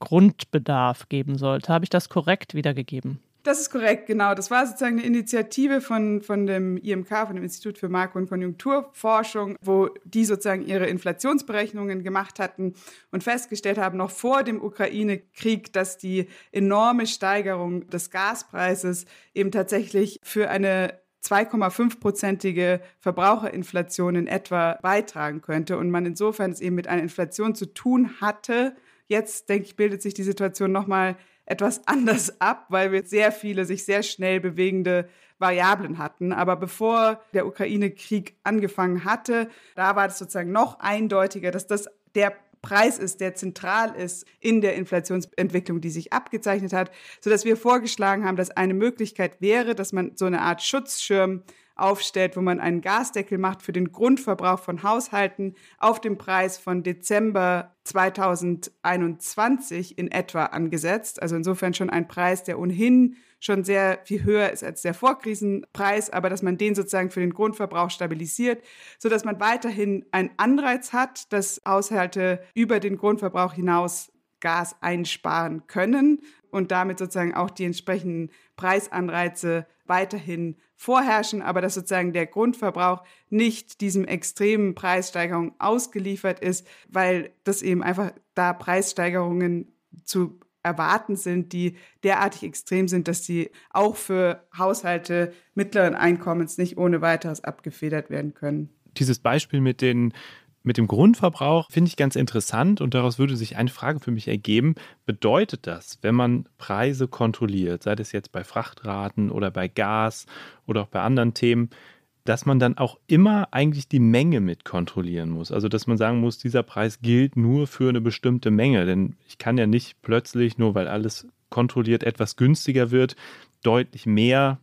Grundbedarf geben sollte. Habe ich das korrekt wiedergegeben? Das ist korrekt, genau. Das war sozusagen eine Initiative von, von dem IMK, von dem Institut für Markt- und Konjunkturforschung, wo die sozusagen ihre Inflationsberechnungen gemacht hatten und festgestellt haben, noch vor dem Ukraine-Krieg, dass die enorme Steigerung des Gaspreises eben tatsächlich für eine 2,5-prozentige Verbraucherinflation in etwa beitragen könnte und man insofern es eben mit einer Inflation zu tun hatte. Jetzt, denke ich, bildet sich die Situation nochmal etwas anders ab, weil wir sehr viele sich sehr schnell bewegende Variablen hatten. Aber bevor der Ukraine-Krieg angefangen hatte, da war es sozusagen noch eindeutiger, dass das der Preis ist, der zentral ist in der Inflationsentwicklung, die sich abgezeichnet hat, sodass wir vorgeschlagen haben, dass eine Möglichkeit wäre, dass man so eine Art Schutzschirm aufstellt, wo man einen Gasdeckel macht für den Grundverbrauch von Haushalten auf dem Preis von Dezember 2021 in etwa angesetzt. Also insofern schon ein Preis, der ohnehin schon sehr viel höher ist als der Vorkrisenpreis, aber dass man den sozusagen für den Grundverbrauch stabilisiert, so dass man weiterhin einen Anreiz hat, dass Haushalte über den Grundverbrauch hinaus Gas einsparen können und damit sozusagen auch die entsprechenden Preisanreize weiterhin vorherrschen, aber dass sozusagen der Grundverbrauch nicht diesem extremen Preissteigerung ausgeliefert ist, weil das eben einfach da Preissteigerungen zu erwarten sind, die derartig extrem sind, dass sie auch für Haushalte mittleren Einkommens nicht ohne weiteres abgefedert werden können. Dieses Beispiel mit den mit dem Grundverbrauch finde ich ganz interessant und daraus würde sich eine Frage für mich ergeben. Bedeutet das, wenn man Preise kontrolliert, sei das jetzt bei Frachtraten oder bei Gas oder auch bei anderen Themen, dass man dann auch immer eigentlich die Menge mit kontrollieren muss. Also dass man sagen muss, dieser Preis gilt nur für eine bestimmte Menge. Denn ich kann ja nicht plötzlich, nur weil alles kontrolliert etwas günstiger wird, deutlich mehr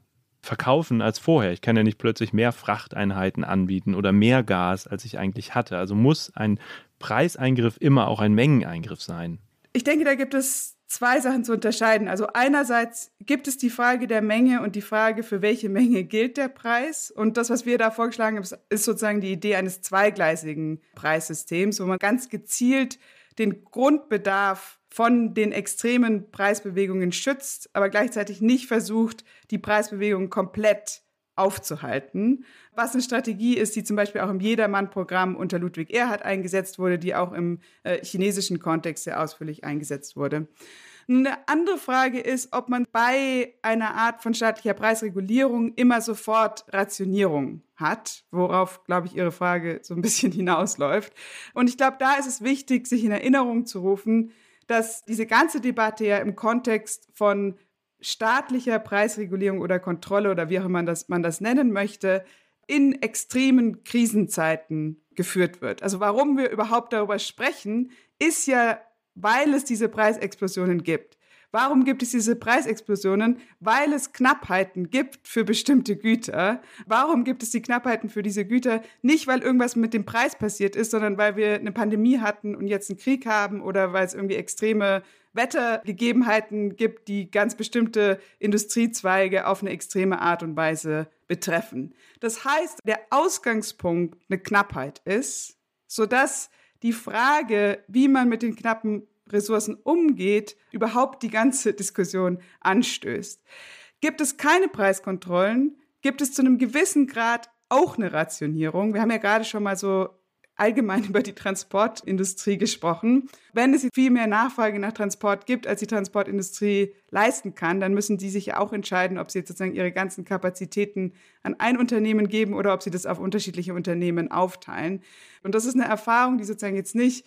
verkaufen als vorher. Ich kann ja nicht plötzlich mehr Frachteinheiten anbieten oder mehr Gas, als ich eigentlich hatte. Also muss ein Preiseingriff immer auch ein Mengeneingriff sein. Ich denke, da gibt es zwei Sachen zu unterscheiden. Also einerseits gibt es die Frage der Menge und die Frage, für welche Menge gilt der Preis. Und das, was wir da vorgeschlagen haben, ist sozusagen die Idee eines zweigleisigen Preissystems, wo man ganz gezielt den Grundbedarf von den extremen Preisbewegungen schützt, aber gleichzeitig nicht versucht, die Preisbewegungen komplett aufzuhalten. Was eine Strategie ist, die zum Beispiel auch im Jedermann-Programm unter Ludwig Erhard eingesetzt wurde, die auch im äh, chinesischen Kontext sehr ausführlich eingesetzt wurde. Eine andere Frage ist, ob man bei einer Art von staatlicher Preisregulierung immer sofort Rationierung hat, worauf, glaube ich, Ihre Frage so ein bisschen hinausläuft. Und ich glaube, da ist es wichtig, sich in Erinnerung zu rufen, dass diese ganze Debatte ja im Kontext von staatlicher Preisregulierung oder Kontrolle oder wie auch immer man das, man das nennen möchte, in extremen Krisenzeiten geführt wird. Also warum wir überhaupt darüber sprechen, ist ja weil es diese Preisexplosionen gibt. Warum gibt es diese Preisexplosionen? Weil es Knappheiten gibt für bestimmte Güter. Warum gibt es die Knappheiten für diese Güter? Nicht, weil irgendwas mit dem Preis passiert ist, sondern weil wir eine Pandemie hatten und jetzt einen Krieg haben oder weil es irgendwie extreme Wettergegebenheiten gibt, die ganz bestimmte Industriezweige auf eine extreme Art und Weise betreffen. Das heißt, der Ausgangspunkt eine Knappheit ist, sodass die Frage, wie man mit den knappen Ressourcen umgeht, überhaupt die ganze Diskussion anstößt. Gibt es keine Preiskontrollen, gibt es zu einem gewissen Grad auch eine Rationierung. Wir haben ja gerade schon mal so allgemein über die Transportindustrie gesprochen. Wenn es viel mehr Nachfrage nach Transport gibt, als die Transportindustrie leisten kann, dann müssen die sich ja auch entscheiden, ob sie jetzt sozusagen ihre ganzen Kapazitäten an ein Unternehmen geben oder ob sie das auf unterschiedliche Unternehmen aufteilen. Und das ist eine Erfahrung, die sozusagen jetzt nicht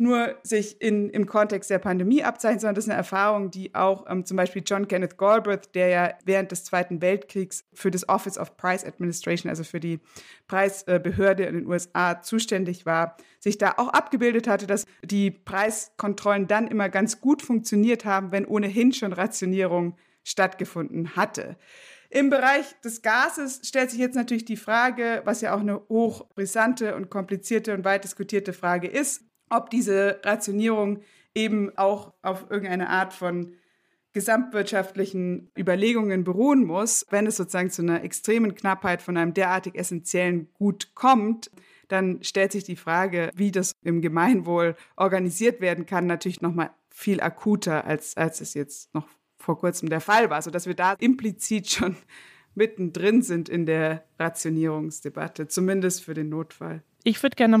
nur sich in, im Kontext der Pandemie abzeichnet, sondern das ist eine Erfahrung, die auch ähm, zum Beispiel John Kenneth Galbraith, der ja während des Zweiten Weltkriegs für das Office of Price Administration, also für die Preisbehörde in den USA zuständig war, sich da auch abgebildet hatte, dass die Preiskontrollen dann immer ganz gut funktioniert haben, wenn ohnehin schon Rationierung stattgefunden hatte. Im Bereich des Gases stellt sich jetzt natürlich die Frage, was ja auch eine hochbrisante und komplizierte und weit diskutierte Frage ist, ob diese Rationierung eben auch auf irgendeine Art von gesamtwirtschaftlichen Überlegungen beruhen muss. Wenn es sozusagen zu einer extremen Knappheit von einem derartig essentiellen Gut kommt, dann stellt sich die Frage, wie das im Gemeinwohl organisiert werden kann, natürlich noch mal viel akuter, als, als es jetzt noch vor kurzem der Fall war, sodass wir da implizit schon mittendrin sind in der Rationierungsdebatte, zumindest für den Notfall. Ich würde gerne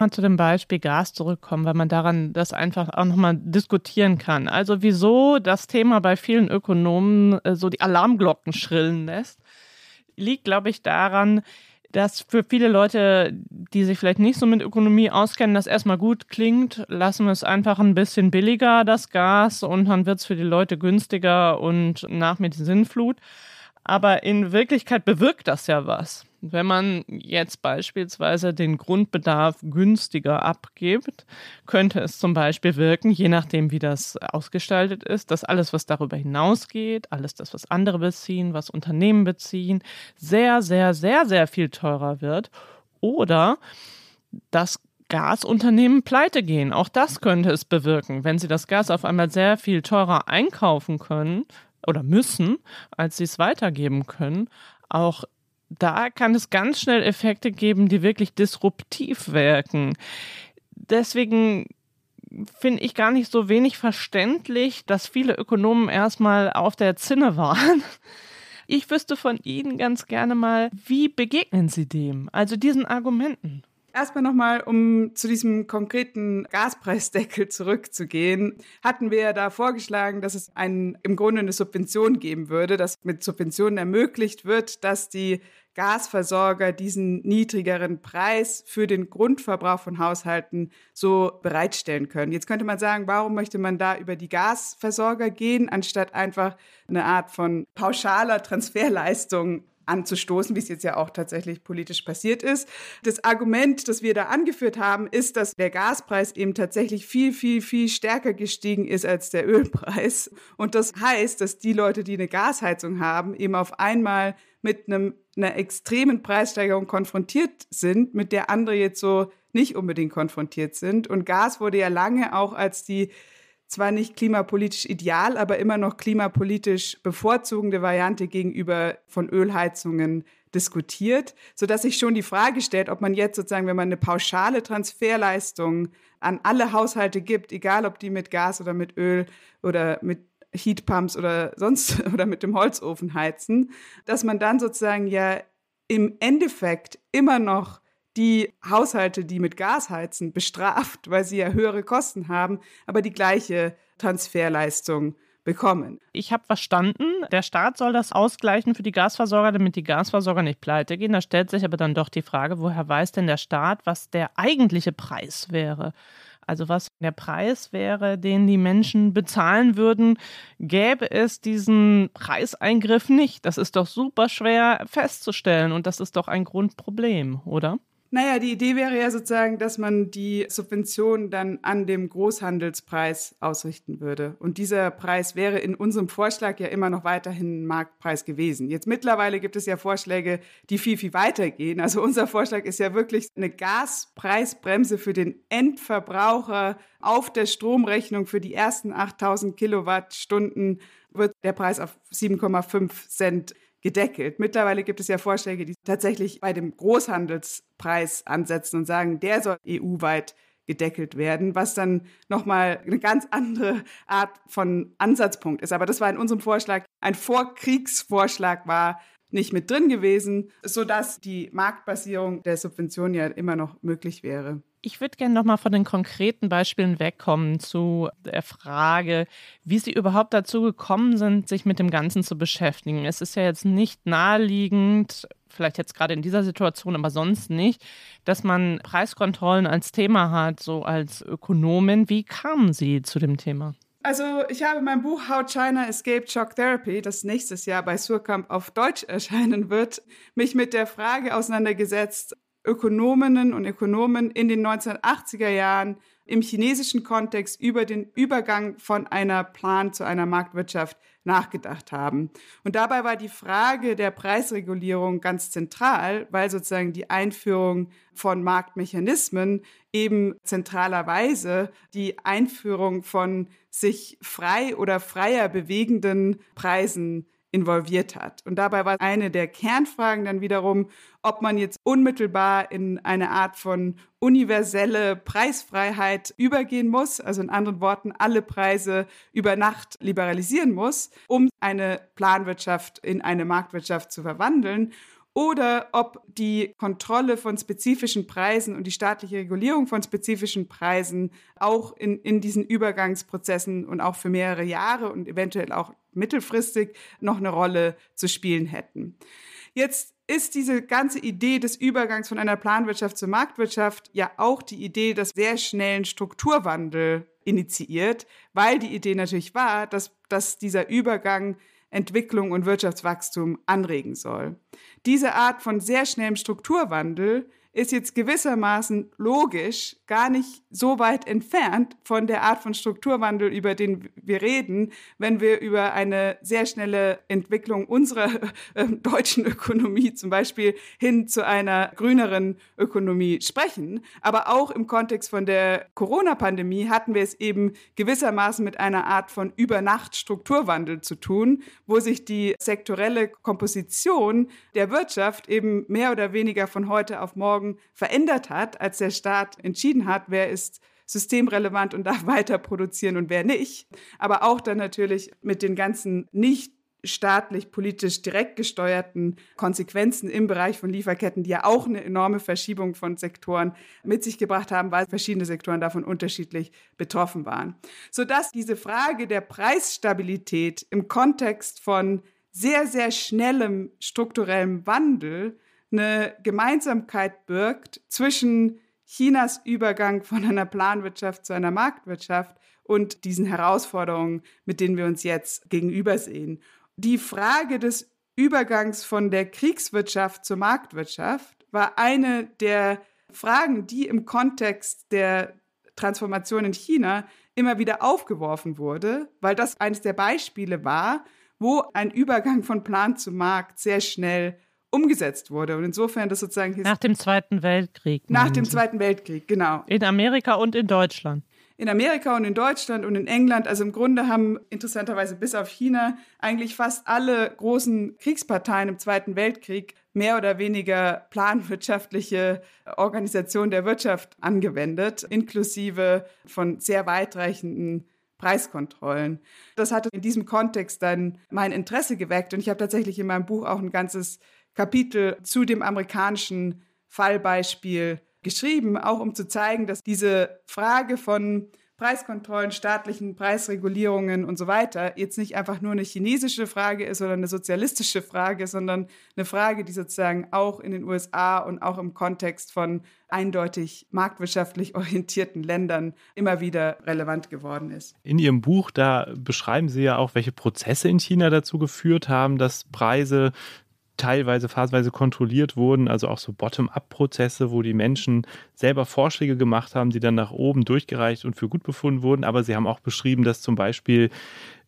bestellen. mal zu dem Beispiel Gas zurückkommen, weil man daran das einfach auch nochmal diskutieren kann. Also wieso das Thema bei vielen Ökonomen äh, so die Alarmglocken schrillen lässt, liegt, glaube ich, daran, dass für viele Leute, die sich vielleicht nicht so mit Ökonomie auskennen, das erstmal gut klingt. Lassen wir es einfach ein bisschen billiger, das Gas, und dann wird es für die Leute günstiger und nach mit Sinnflut. Aber in Wirklichkeit bewirkt das ja was. Wenn man jetzt beispielsweise den Grundbedarf günstiger abgibt, könnte es zum Beispiel wirken, je nachdem, wie das ausgestaltet ist, dass alles, was darüber hinausgeht, alles das, was andere beziehen, was Unternehmen beziehen, sehr, sehr, sehr, sehr viel teurer wird. Oder dass Gasunternehmen pleite gehen. Auch das könnte es bewirken, wenn sie das Gas auf einmal sehr viel teurer einkaufen können oder müssen, als sie es weitergeben können. Auch da kann es ganz schnell Effekte geben, die wirklich disruptiv wirken. Deswegen finde ich gar nicht so wenig verständlich, dass viele Ökonomen erstmal auf der Zinne waren. Ich wüsste von Ihnen ganz gerne mal, wie begegnen Sie dem, also diesen Argumenten? Erstmal nochmal, um zu diesem konkreten Gaspreisdeckel zurückzugehen, hatten wir da vorgeschlagen, dass es ein, im Grunde eine Subvention geben würde, dass mit Subventionen ermöglicht wird, dass die Gasversorger diesen niedrigeren Preis für den Grundverbrauch von Haushalten so bereitstellen können. Jetzt könnte man sagen, warum möchte man da über die Gasversorger gehen, anstatt einfach eine Art von pauschaler Transferleistung anzustoßen, wie es jetzt ja auch tatsächlich politisch passiert ist. Das Argument, das wir da angeführt haben, ist, dass der Gaspreis eben tatsächlich viel, viel, viel stärker gestiegen ist als der Ölpreis. Und das heißt, dass die Leute, die eine Gasheizung haben, eben auf einmal mit einem, einer extremen Preissteigerung konfrontiert sind, mit der andere jetzt so nicht unbedingt konfrontiert sind. Und Gas wurde ja lange auch als die zwar nicht klimapolitisch ideal, aber immer noch klimapolitisch bevorzugende Variante gegenüber von Ölheizungen diskutiert, sodass sich schon die Frage stellt, ob man jetzt sozusagen, wenn man eine pauschale Transferleistung an alle Haushalte gibt, egal ob die mit Gas oder mit Öl oder mit Heatpumps oder sonst oder mit dem Holzofen heizen, dass man dann sozusagen ja im Endeffekt immer noch die Haushalte, die mit Gas heizen, bestraft, weil sie ja höhere Kosten haben, aber die gleiche Transferleistung bekommen. Ich habe verstanden, der Staat soll das ausgleichen für die Gasversorger, damit die Gasversorger nicht pleite gehen. Da stellt sich aber dann doch die Frage, woher weiß denn der Staat, was der eigentliche Preis wäre? Also was der Preis wäre, den die Menschen bezahlen würden, gäbe es diesen Preiseingriff nicht. Das ist doch super schwer festzustellen und das ist doch ein Grundproblem, oder? Naja, die Idee wäre ja sozusagen, dass man die Subvention dann an dem Großhandelspreis ausrichten würde. Und dieser Preis wäre in unserem Vorschlag ja immer noch weiterhin Marktpreis gewesen. Jetzt mittlerweile gibt es ja Vorschläge, die viel, viel weiter gehen. Also unser Vorschlag ist ja wirklich eine Gaspreisbremse für den Endverbraucher auf der Stromrechnung für die ersten 8000 Kilowattstunden wird der Preis auf 7,5 Cent gedeckelt. Mittlerweile gibt es ja Vorschläge, die tatsächlich bei dem Großhandelspreis ansetzen und sagen, der soll EU-weit gedeckelt werden, was dann nochmal eine ganz andere Art von Ansatzpunkt ist. Aber das war in unserem Vorschlag ein Vorkriegsvorschlag war nicht mit drin gewesen, sodass die Marktbasierung der Subvention ja immer noch möglich wäre. Ich würde gerne nochmal von den konkreten Beispielen wegkommen zu der Frage, wie Sie überhaupt dazu gekommen sind, sich mit dem Ganzen zu beschäftigen. Es ist ja jetzt nicht naheliegend, vielleicht jetzt gerade in dieser Situation, aber sonst nicht, dass man Preiskontrollen als Thema hat, so als Ökonomin. Wie kamen Sie zu dem Thema? Also ich habe mein Buch How China Escaped Shock Therapy, das nächstes Jahr bei Surkamp auf Deutsch erscheinen wird, mich mit der Frage auseinandergesetzt, Ökonominnen und Ökonomen in den 1980er Jahren im chinesischen Kontext über den Übergang von einer Plan zu einer Marktwirtschaft nachgedacht haben. Und dabei war die Frage der Preisregulierung ganz zentral, weil sozusagen die Einführung von Marktmechanismen eben zentralerweise die Einführung von sich frei oder freier bewegenden Preisen involviert hat. Und dabei war eine der Kernfragen dann wiederum, ob man jetzt unmittelbar in eine Art von universelle Preisfreiheit übergehen muss, also in anderen Worten alle Preise über Nacht liberalisieren muss, um eine Planwirtschaft in eine Marktwirtschaft zu verwandeln oder ob die Kontrolle von spezifischen Preisen und die staatliche Regulierung von spezifischen Preisen auch in, in diesen Übergangsprozessen und auch für mehrere Jahre und eventuell auch mittelfristig noch eine Rolle zu spielen hätten. Jetzt ist diese ganze Idee des Übergangs von einer Planwirtschaft zur Marktwirtschaft ja auch die Idee des sehr schnellen Strukturwandel initiiert, weil die Idee natürlich war, dass, dass dieser Übergang Entwicklung und Wirtschaftswachstum anregen soll. Diese Art von sehr schnellem Strukturwandel ist jetzt gewissermaßen logisch gar nicht so weit entfernt von der Art von Strukturwandel, über den wir reden, wenn wir über eine sehr schnelle Entwicklung unserer äh, deutschen Ökonomie zum Beispiel hin zu einer grüneren Ökonomie sprechen. Aber auch im Kontext von der Corona-Pandemie hatten wir es eben gewissermaßen mit einer Art von Übernacht-Strukturwandel zu tun, wo sich die sektorelle Komposition der Wirtschaft eben mehr oder weniger von heute auf morgen Morgen verändert hat, als der Staat entschieden hat, wer ist systemrelevant und darf weiter produzieren und wer nicht. Aber auch dann natürlich mit den ganzen nicht staatlich, politisch direkt gesteuerten Konsequenzen im Bereich von Lieferketten, die ja auch eine enorme Verschiebung von Sektoren mit sich gebracht haben, weil verschiedene Sektoren davon unterschiedlich betroffen waren. Sodass diese Frage der Preisstabilität im Kontext von sehr, sehr schnellem strukturellem Wandel eine Gemeinsamkeit birgt zwischen Chinas Übergang von einer Planwirtschaft zu einer Marktwirtschaft und diesen Herausforderungen, mit denen wir uns jetzt gegenübersehen. Die Frage des Übergangs von der Kriegswirtschaft zur Marktwirtschaft war eine der Fragen, die im Kontext der Transformation in China immer wieder aufgeworfen wurde, weil das eines der Beispiele war, wo ein Übergang von Plan zu Markt sehr schnell umgesetzt wurde. Und insofern das sozusagen. Nach dem Zweiten Weltkrieg. Nach dem Zweiten Weltkrieg, genau. In Amerika und in Deutschland. In Amerika und in Deutschland und in England, also im Grunde haben interessanterweise bis auf China eigentlich fast alle großen Kriegsparteien im Zweiten Weltkrieg mehr oder weniger planwirtschaftliche Organisation der Wirtschaft angewendet, inklusive von sehr weitreichenden Preiskontrollen. Das hatte in diesem Kontext dann mein Interesse geweckt und ich habe tatsächlich in meinem Buch auch ein ganzes Kapitel zu dem amerikanischen Fallbeispiel geschrieben, auch um zu zeigen, dass diese Frage von Preiskontrollen, staatlichen Preisregulierungen und so weiter jetzt nicht einfach nur eine chinesische Frage ist oder eine sozialistische Frage, sondern eine Frage, die sozusagen auch in den USA und auch im Kontext von eindeutig marktwirtschaftlich orientierten Ländern immer wieder relevant geworden ist. In Ihrem Buch, da beschreiben Sie ja auch, welche Prozesse in China dazu geführt haben, dass Preise teilweise phasenweise kontrolliert wurden, also auch so Bottom-up-Prozesse, wo die Menschen selber Vorschläge gemacht haben, die dann nach oben durchgereicht und für gut befunden wurden. Aber sie haben auch beschrieben, dass zum Beispiel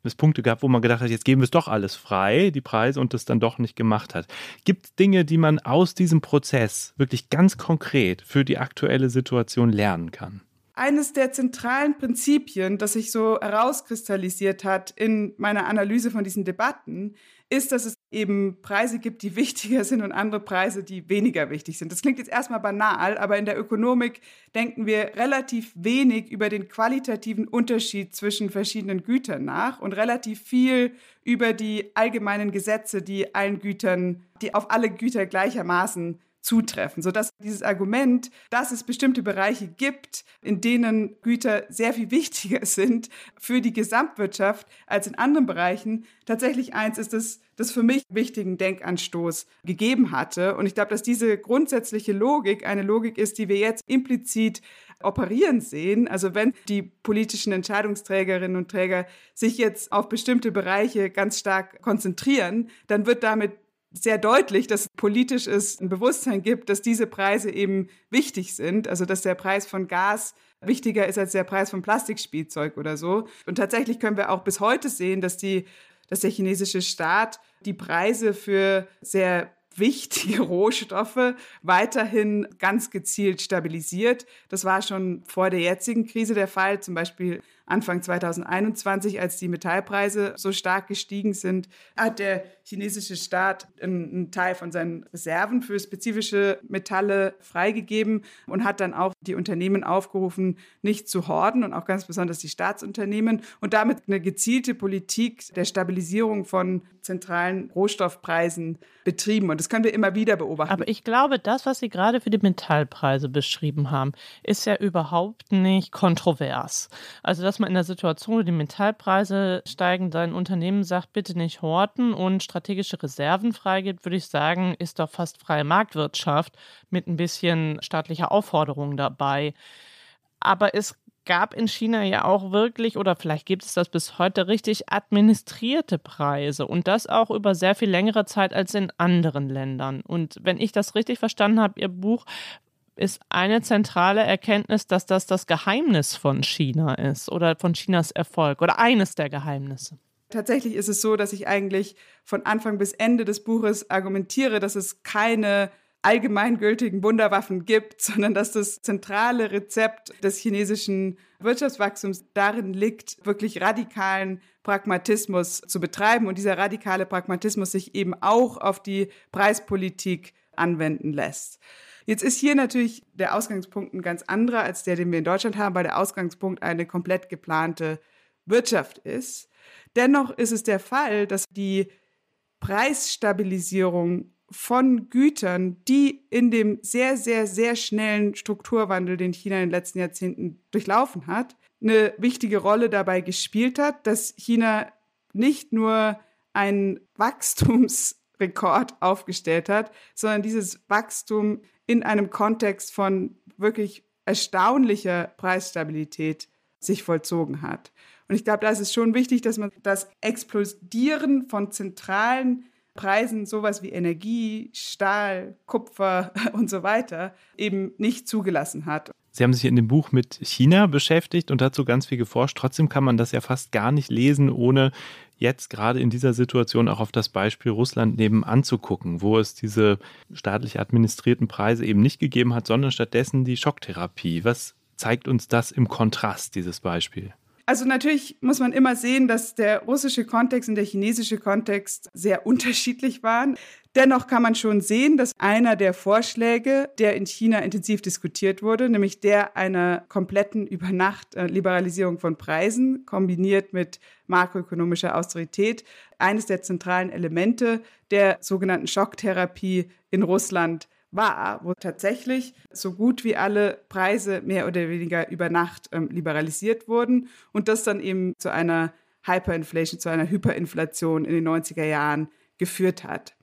es Punkte gab, wo man gedacht hat, jetzt geben wir es doch alles frei, die Preise, und das dann doch nicht gemacht hat. Gibt es Dinge, die man aus diesem Prozess wirklich ganz konkret für die aktuelle Situation lernen kann? Eines der zentralen Prinzipien, das sich so herauskristallisiert hat in meiner Analyse von diesen Debatten, ist, dass es eben Preise gibt, die wichtiger sind und andere Preise, die weniger wichtig sind. Das klingt jetzt erstmal banal, aber in der Ökonomik denken wir relativ wenig über den qualitativen Unterschied zwischen verschiedenen Gütern nach und relativ viel über die allgemeinen Gesetze, die allen Gütern, die auf alle Güter gleichermaßen zutreffen, sodass dieses Argument, dass es bestimmte Bereiche gibt, in denen Güter sehr viel wichtiger sind für die Gesamtwirtschaft als in anderen Bereichen, tatsächlich eins ist, das das für mich wichtigen Denkanstoß gegeben hatte. Und ich glaube, dass diese grundsätzliche Logik eine Logik ist, die wir jetzt implizit operieren sehen. Also wenn die politischen Entscheidungsträgerinnen und Träger sich jetzt auf bestimmte Bereiche ganz stark konzentrieren, dann wird damit sehr deutlich, dass politisch es ein Bewusstsein gibt, dass diese Preise eben wichtig sind. Also dass der Preis von Gas wichtiger ist als der Preis von Plastikspielzeug oder so. Und tatsächlich können wir auch bis heute sehen, dass die, dass der chinesische Staat die Preise für sehr wichtige Rohstoffe weiterhin ganz gezielt stabilisiert. Das war schon vor der jetzigen Krise der Fall. Zum Beispiel Anfang 2021, als die Metallpreise so stark gestiegen sind, hat der chinesische Staat einen Teil von seinen Reserven für spezifische Metalle freigegeben und hat dann auch die Unternehmen aufgerufen, nicht zu horden und auch ganz besonders die Staatsunternehmen und damit eine gezielte Politik der Stabilisierung von zentralen Rohstoffpreisen betrieben. Und das können wir immer wieder beobachten. Aber ich glaube, das, was Sie gerade für die Metallpreise beschrieben haben, ist ja überhaupt nicht kontrovers. Also, dass man in der Situation, wo die Metallpreise steigen, sein Unternehmen sagt, bitte nicht horten und strategische Reserven freigibt, würde ich sagen, ist doch fast freie Marktwirtschaft mit ein bisschen staatlicher Aufforderung dabei. Aber es gab in China ja auch wirklich, oder vielleicht gibt es das bis heute, richtig administrierte Preise und das auch über sehr viel längere Zeit als in anderen Ländern. Und wenn ich das richtig verstanden habe, Ihr Buch ist eine zentrale Erkenntnis, dass das das Geheimnis von China ist oder von Chinas Erfolg oder eines der Geheimnisse. Tatsächlich ist es so, dass ich eigentlich von Anfang bis Ende des Buches argumentiere, dass es keine allgemeingültigen Wunderwaffen gibt, sondern dass das zentrale Rezept des chinesischen Wirtschaftswachstums darin liegt, wirklich radikalen Pragmatismus zu betreiben und dieser radikale Pragmatismus sich eben auch auf die Preispolitik anwenden lässt. Jetzt ist hier natürlich der Ausgangspunkt ein ganz anderer als der, den wir in Deutschland haben, weil der Ausgangspunkt eine komplett geplante Wirtschaft ist. Dennoch ist es der Fall, dass die Preisstabilisierung von Gütern, die in dem sehr, sehr, sehr schnellen Strukturwandel, den China in den letzten Jahrzehnten durchlaufen hat, eine wichtige Rolle dabei gespielt hat, dass China nicht nur einen Wachstumsrekord aufgestellt hat, sondern dieses Wachstum in einem Kontext von wirklich erstaunlicher Preisstabilität sich vollzogen hat. Und ich glaube, da ist es schon wichtig, dass man das Explodieren von zentralen Preisen, sowas wie Energie, Stahl, Kupfer und so weiter, eben nicht zugelassen hat. Sie haben sich in dem Buch mit China beschäftigt und dazu ganz viel geforscht. Trotzdem kann man das ja fast gar nicht lesen, ohne jetzt gerade in dieser Situation auch auf das Beispiel Russland nebenan zu gucken, wo es diese staatlich administrierten Preise eben nicht gegeben hat, sondern stattdessen die Schocktherapie. Was zeigt uns das im Kontrast, dieses Beispiel? Also natürlich muss man immer sehen, dass der russische Kontext und der chinesische Kontext sehr unterschiedlich waren. Dennoch kann man schon sehen, dass einer der Vorschläge, der in China intensiv diskutiert wurde, nämlich der einer kompletten Übernacht-Liberalisierung von Preisen kombiniert mit makroökonomischer Austerität, eines der zentralen Elemente der sogenannten Schocktherapie in Russland war, wo tatsächlich so gut wie alle Preise mehr oder weniger über Nacht ähm, liberalisiert wurden und das dann eben zu einer Hyperinflation, zu einer Hyperinflation in den 90er Jahren geführt hat.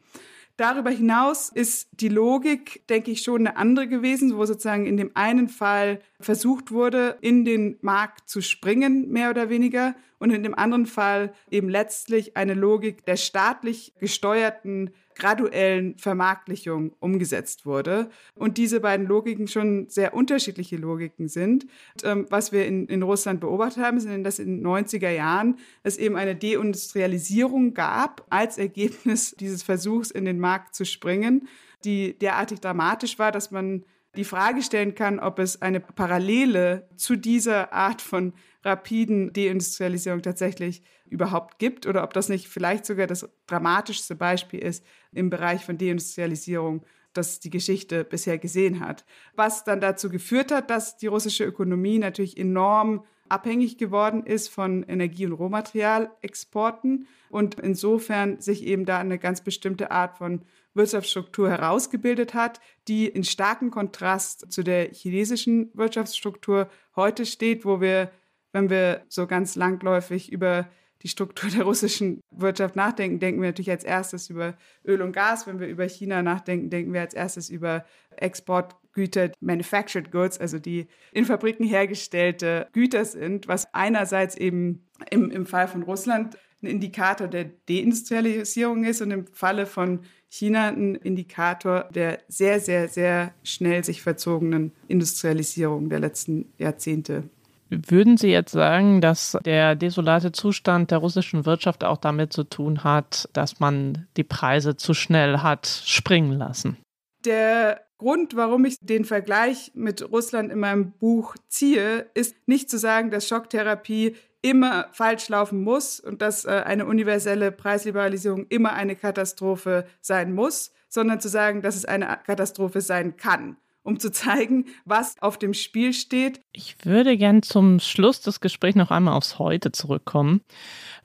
Darüber hinaus ist die Logik, denke ich, schon eine andere gewesen, wo sozusagen in dem einen Fall versucht wurde, in den Markt zu springen, mehr oder weniger, und in dem anderen Fall eben letztlich eine Logik der staatlich gesteuerten graduellen Vermarktlichung umgesetzt wurde. Und diese beiden Logiken schon sehr unterschiedliche Logiken sind. Und, ähm, was wir in, in Russland beobachtet haben, sind, dass in den 90er Jahren es eben eine Deindustrialisierung gab als Ergebnis dieses Versuchs, in den Markt zu springen, die derartig dramatisch war, dass man die Frage stellen kann, ob es eine Parallele zu dieser Art von rapiden Deindustrialisierung tatsächlich überhaupt gibt oder ob das nicht vielleicht sogar das dramatischste Beispiel ist im Bereich von Deindustrialisierung, das die Geschichte bisher gesehen hat. Was dann dazu geführt hat, dass die russische Ökonomie natürlich enorm abhängig geworden ist von Energie- und Rohmaterialexporten und insofern sich eben da eine ganz bestimmte Art von Wirtschaftsstruktur herausgebildet hat, die in starkem Kontrast zu der chinesischen Wirtschaftsstruktur heute steht, wo wir, wenn wir so ganz langläufig über die Struktur der russischen Wirtschaft nachdenken, denken wir natürlich als erstes über Öl und Gas. Wenn wir über China nachdenken, denken wir als erstes über Exportgüter, Manufactured Goods, also die in Fabriken hergestellte Güter sind, was einerseits eben im, im Fall von Russland ein Indikator der Deindustrialisierung ist und im Falle von China ein Indikator der sehr, sehr, sehr schnell sich verzogenen Industrialisierung der letzten Jahrzehnte. Würden Sie jetzt sagen, dass der desolate Zustand der russischen Wirtschaft auch damit zu tun hat, dass man die Preise zu schnell hat springen lassen? Der Grund, warum ich den Vergleich mit Russland in meinem Buch ziehe, ist nicht zu sagen, dass Schocktherapie immer falsch laufen muss und dass äh, eine universelle Preisliberalisierung immer eine Katastrophe sein muss, sondern zu sagen, dass es eine Katastrophe sein kann um zu zeigen, was auf dem Spiel steht. Ich würde gern zum Schluss des Gesprächs noch einmal aufs Heute zurückkommen.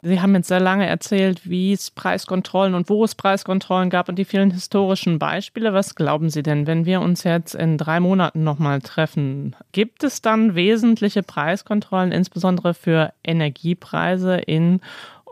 Sie haben jetzt sehr lange erzählt, wie es Preiskontrollen und wo es Preiskontrollen gab und die vielen historischen Beispiele. Was glauben Sie denn, wenn wir uns jetzt in drei Monaten nochmal treffen? Gibt es dann wesentliche Preiskontrollen, insbesondere für Energiepreise in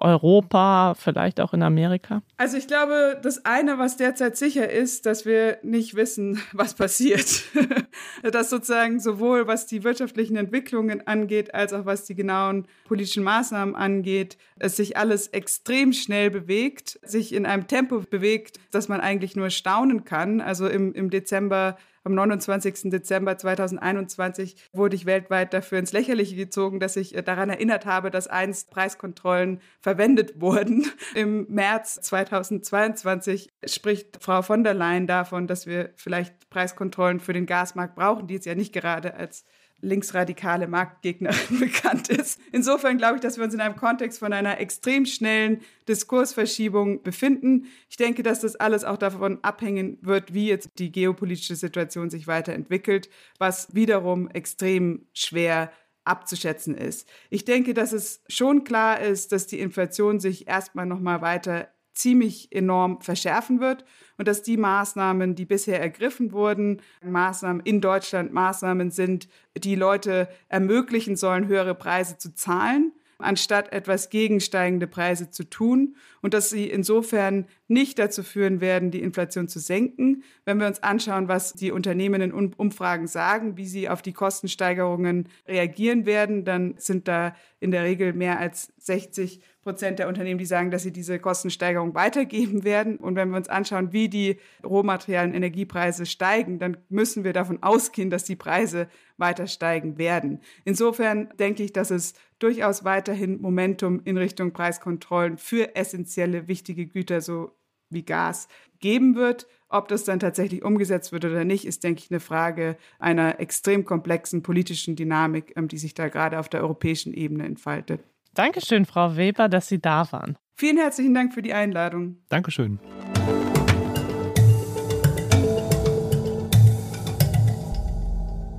Europa, vielleicht auch in Amerika? Also ich glaube, das eine, was derzeit sicher ist, dass wir nicht wissen, was passiert. dass sozusagen sowohl was die wirtschaftlichen Entwicklungen angeht, als auch was die genauen politischen Maßnahmen angeht, es sich alles extrem schnell bewegt, sich in einem Tempo bewegt, dass man eigentlich nur staunen kann. Also im, im Dezember am 29. Dezember 2021 wurde ich weltweit dafür ins Lächerliche gezogen, dass ich äh, daran erinnert habe, dass einst Preiskontrollen verwendet wurden. Im März 2022 spricht Frau von der Leyen davon, dass wir vielleicht Preiskontrollen für den Gasmarkt brauchen, die es ja nicht gerade als linksradikale Marktgegnerin bekannt ist. Insofern glaube ich, dass wir uns in einem Kontext von einer extrem schnellen Diskursverschiebung befinden. Ich denke, dass das alles auch davon abhängen wird, wie jetzt die geopolitische Situation sich weiterentwickelt, was wiederum extrem schwer abzuschätzen ist. Ich denke, dass es schon klar ist, dass die Inflation sich erstmal noch mal weiter ziemlich enorm verschärfen wird und dass die Maßnahmen, die bisher ergriffen wurden, Maßnahmen in Deutschland Maßnahmen sind, die Leute ermöglichen sollen, höhere Preise zu zahlen anstatt etwas gegen steigende Preise zu tun und dass sie insofern nicht dazu führen werden, die Inflation zu senken. Wenn wir uns anschauen, was die Unternehmen in Umfragen sagen, wie sie auf die Kostensteigerungen reagieren werden, dann sind da in der Regel mehr als 60 Prozent der Unternehmen, die sagen, dass sie diese Kostensteigerung weitergeben werden. Und wenn wir uns anschauen, wie die Rohmaterialien, Energiepreise steigen, dann müssen wir davon ausgehen, dass die Preise weiter steigen werden. Insofern denke ich, dass es durchaus weiterhin Momentum in Richtung Preiskontrollen für essentielle, wichtige Güter, so wie Gas, geben wird. Ob das dann tatsächlich umgesetzt wird oder nicht, ist, denke ich, eine Frage einer extrem komplexen politischen Dynamik, ähm, die sich da gerade auf der europäischen Ebene entfaltet. Dankeschön, Frau Weber, dass Sie da waren. Vielen herzlichen Dank für die Einladung. Dankeschön.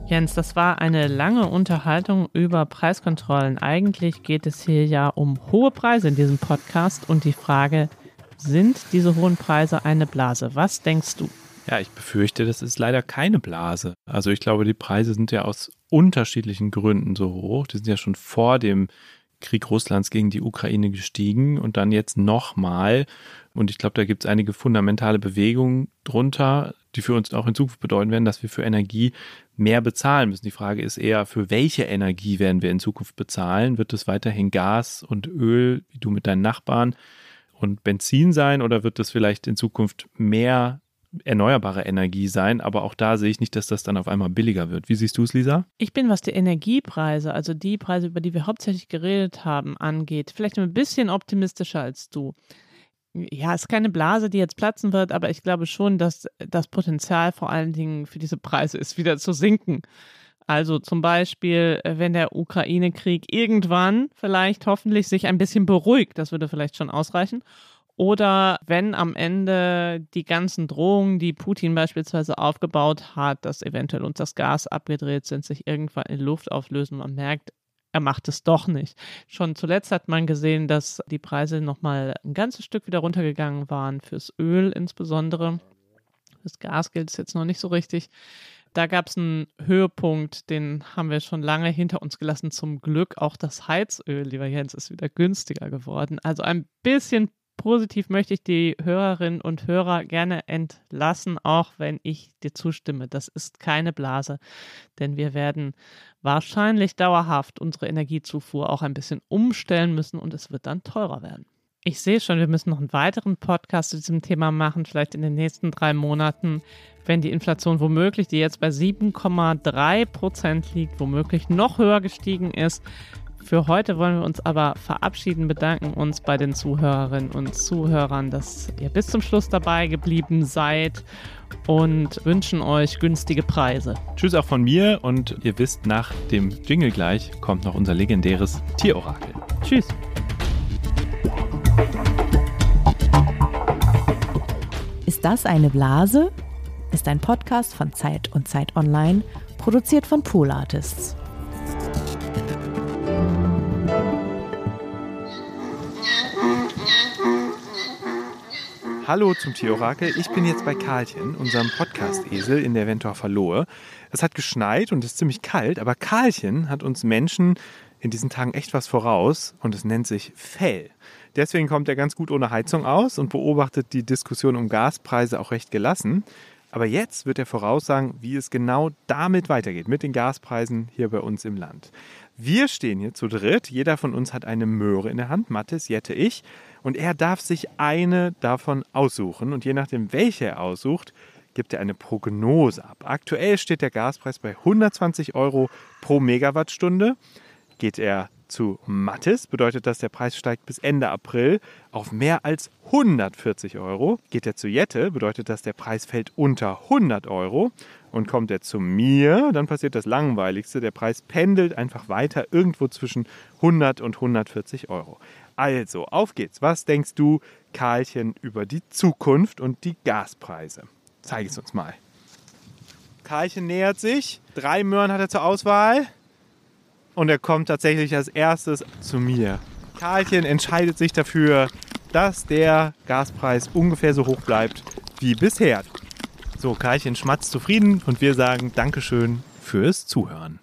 Jens, das war eine lange Unterhaltung über Preiskontrollen. Eigentlich geht es hier ja um hohe Preise in diesem Podcast und die Frage, sind diese hohen Preise eine Blase? Was denkst du? Ja, ich befürchte, das ist leider keine Blase. Also ich glaube, die Preise sind ja aus unterschiedlichen Gründen so hoch. Die sind ja schon vor dem Krieg Russlands gegen die Ukraine gestiegen und dann jetzt nochmal. Und ich glaube, da gibt es einige fundamentale Bewegungen drunter, die für uns auch in Zukunft bedeuten werden, dass wir für Energie mehr bezahlen müssen. Die Frage ist eher, für welche Energie werden wir in Zukunft bezahlen? Wird es weiterhin Gas und Öl, wie du mit deinen Nachbarn, und Benzin sein oder wird es vielleicht in Zukunft mehr erneuerbare Energie sein, aber auch da sehe ich nicht, dass das dann auf einmal billiger wird. Wie siehst du es, Lisa? Ich bin, was die Energiepreise, also die Preise, über die wir hauptsächlich geredet haben, angeht, vielleicht ein bisschen optimistischer als du. Ja, es ist keine Blase, die jetzt platzen wird, aber ich glaube schon, dass das Potenzial vor allen Dingen für diese Preise ist, wieder zu sinken. Also zum Beispiel, wenn der Ukraine-Krieg irgendwann vielleicht hoffentlich sich ein bisschen beruhigt, das würde vielleicht schon ausreichen. Oder wenn am Ende die ganzen Drohungen, die Putin beispielsweise aufgebaut hat, dass eventuell uns das Gas abgedreht sind, sich irgendwann in Luft auflösen, man merkt, er macht es doch nicht. Schon zuletzt hat man gesehen, dass die Preise nochmal ein ganzes Stück wieder runtergegangen waren, fürs Öl insbesondere. Das Gas gilt es jetzt noch nicht so richtig. Da gab es einen Höhepunkt, den haben wir schon lange hinter uns gelassen. Zum Glück auch das Heizöl, lieber Jens, ist wieder günstiger geworden. Also ein bisschen positiv möchte ich die Hörerinnen und Hörer gerne entlassen, auch wenn ich dir zustimme. Das ist keine Blase, denn wir werden wahrscheinlich dauerhaft unsere Energiezufuhr auch ein bisschen umstellen müssen und es wird dann teurer werden. Ich sehe schon, wir müssen noch einen weiteren Podcast zu diesem Thema machen, vielleicht in den nächsten drei Monaten, wenn die Inflation womöglich, die jetzt bei 7,3 Prozent liegt, womöglich noch höher gestiegen ist Für heute wollen wir uns aber verabschieden, bedanken uns bei den Zuhörerinnen und Zuhörern, dass ihr bis zum Schluss dabei geblieben seid und wünschen euch günstige Preise. Tschüss auch von mir und ihr wisst, nach dem Jingle gleich kommt noch unser legendäres Tierorakel. Tschüss. Das eine Blase? Ist ein Podcast von Zeit und Zeit Online, produziert von Pool Artists. Hallo zum Tierorakel. Ich bin jetzt bei Karlchen, unserem Podcast-Esel in der Wentorfer Lohe. Es hat geschneit und ist ziemlich kalt, aber Karlchen hat uns Menschen in diesen Tagen echt was voraus und es nennt sich Fell. Deswegen kommt er ganz gut ohne Heizung aus und beobachtet die Diskussion um Gaspreise auch recht gelassen. Aber jetzt wird er voraussagen, wie es genau damit weitergeht, mit den Gaspreisen hier bei uns im Land. Wir stehen hier zu dritt. Jeder von uns hat eine Möhre in der Hand. Mathis, Jette, ich. Und er darf sich eine davon aussuchen. Und je nachdem, welche er aussucht, gibt er eine Prognose ab. Aktuell steht der Gaspreis bei 120 Euro pro Megawattstunde. Geht er zu Mattis, bedeutet das, der Preis steigt bis Ende April auf mehr als 140 Euro. Geht er zu Jette, bedeutet das, der Preis fällt unter 100 Euro. Und kommt er zu mir, dann passiert das Langweiligste. Der Preis pendelt einfach weiter irgendwo zwischen 100 und 140 Euro. Also, auf geht's. Was denkst du, Karlchen, über die Zukunft und die Gaspreise? Zeig es uns mal. Karlchen nähert sich. Drei Möhren hat er zur Auswahl. Und er kommt tatsächlich als erstes zu mir. Karlchen entscheidet sich dafür, dass der Gaspreis ungefähr so hoch bleibt wie bisher. So, Karlchen schmatzt zufrieden und wir sagen Dankeschön fürs Zuhören.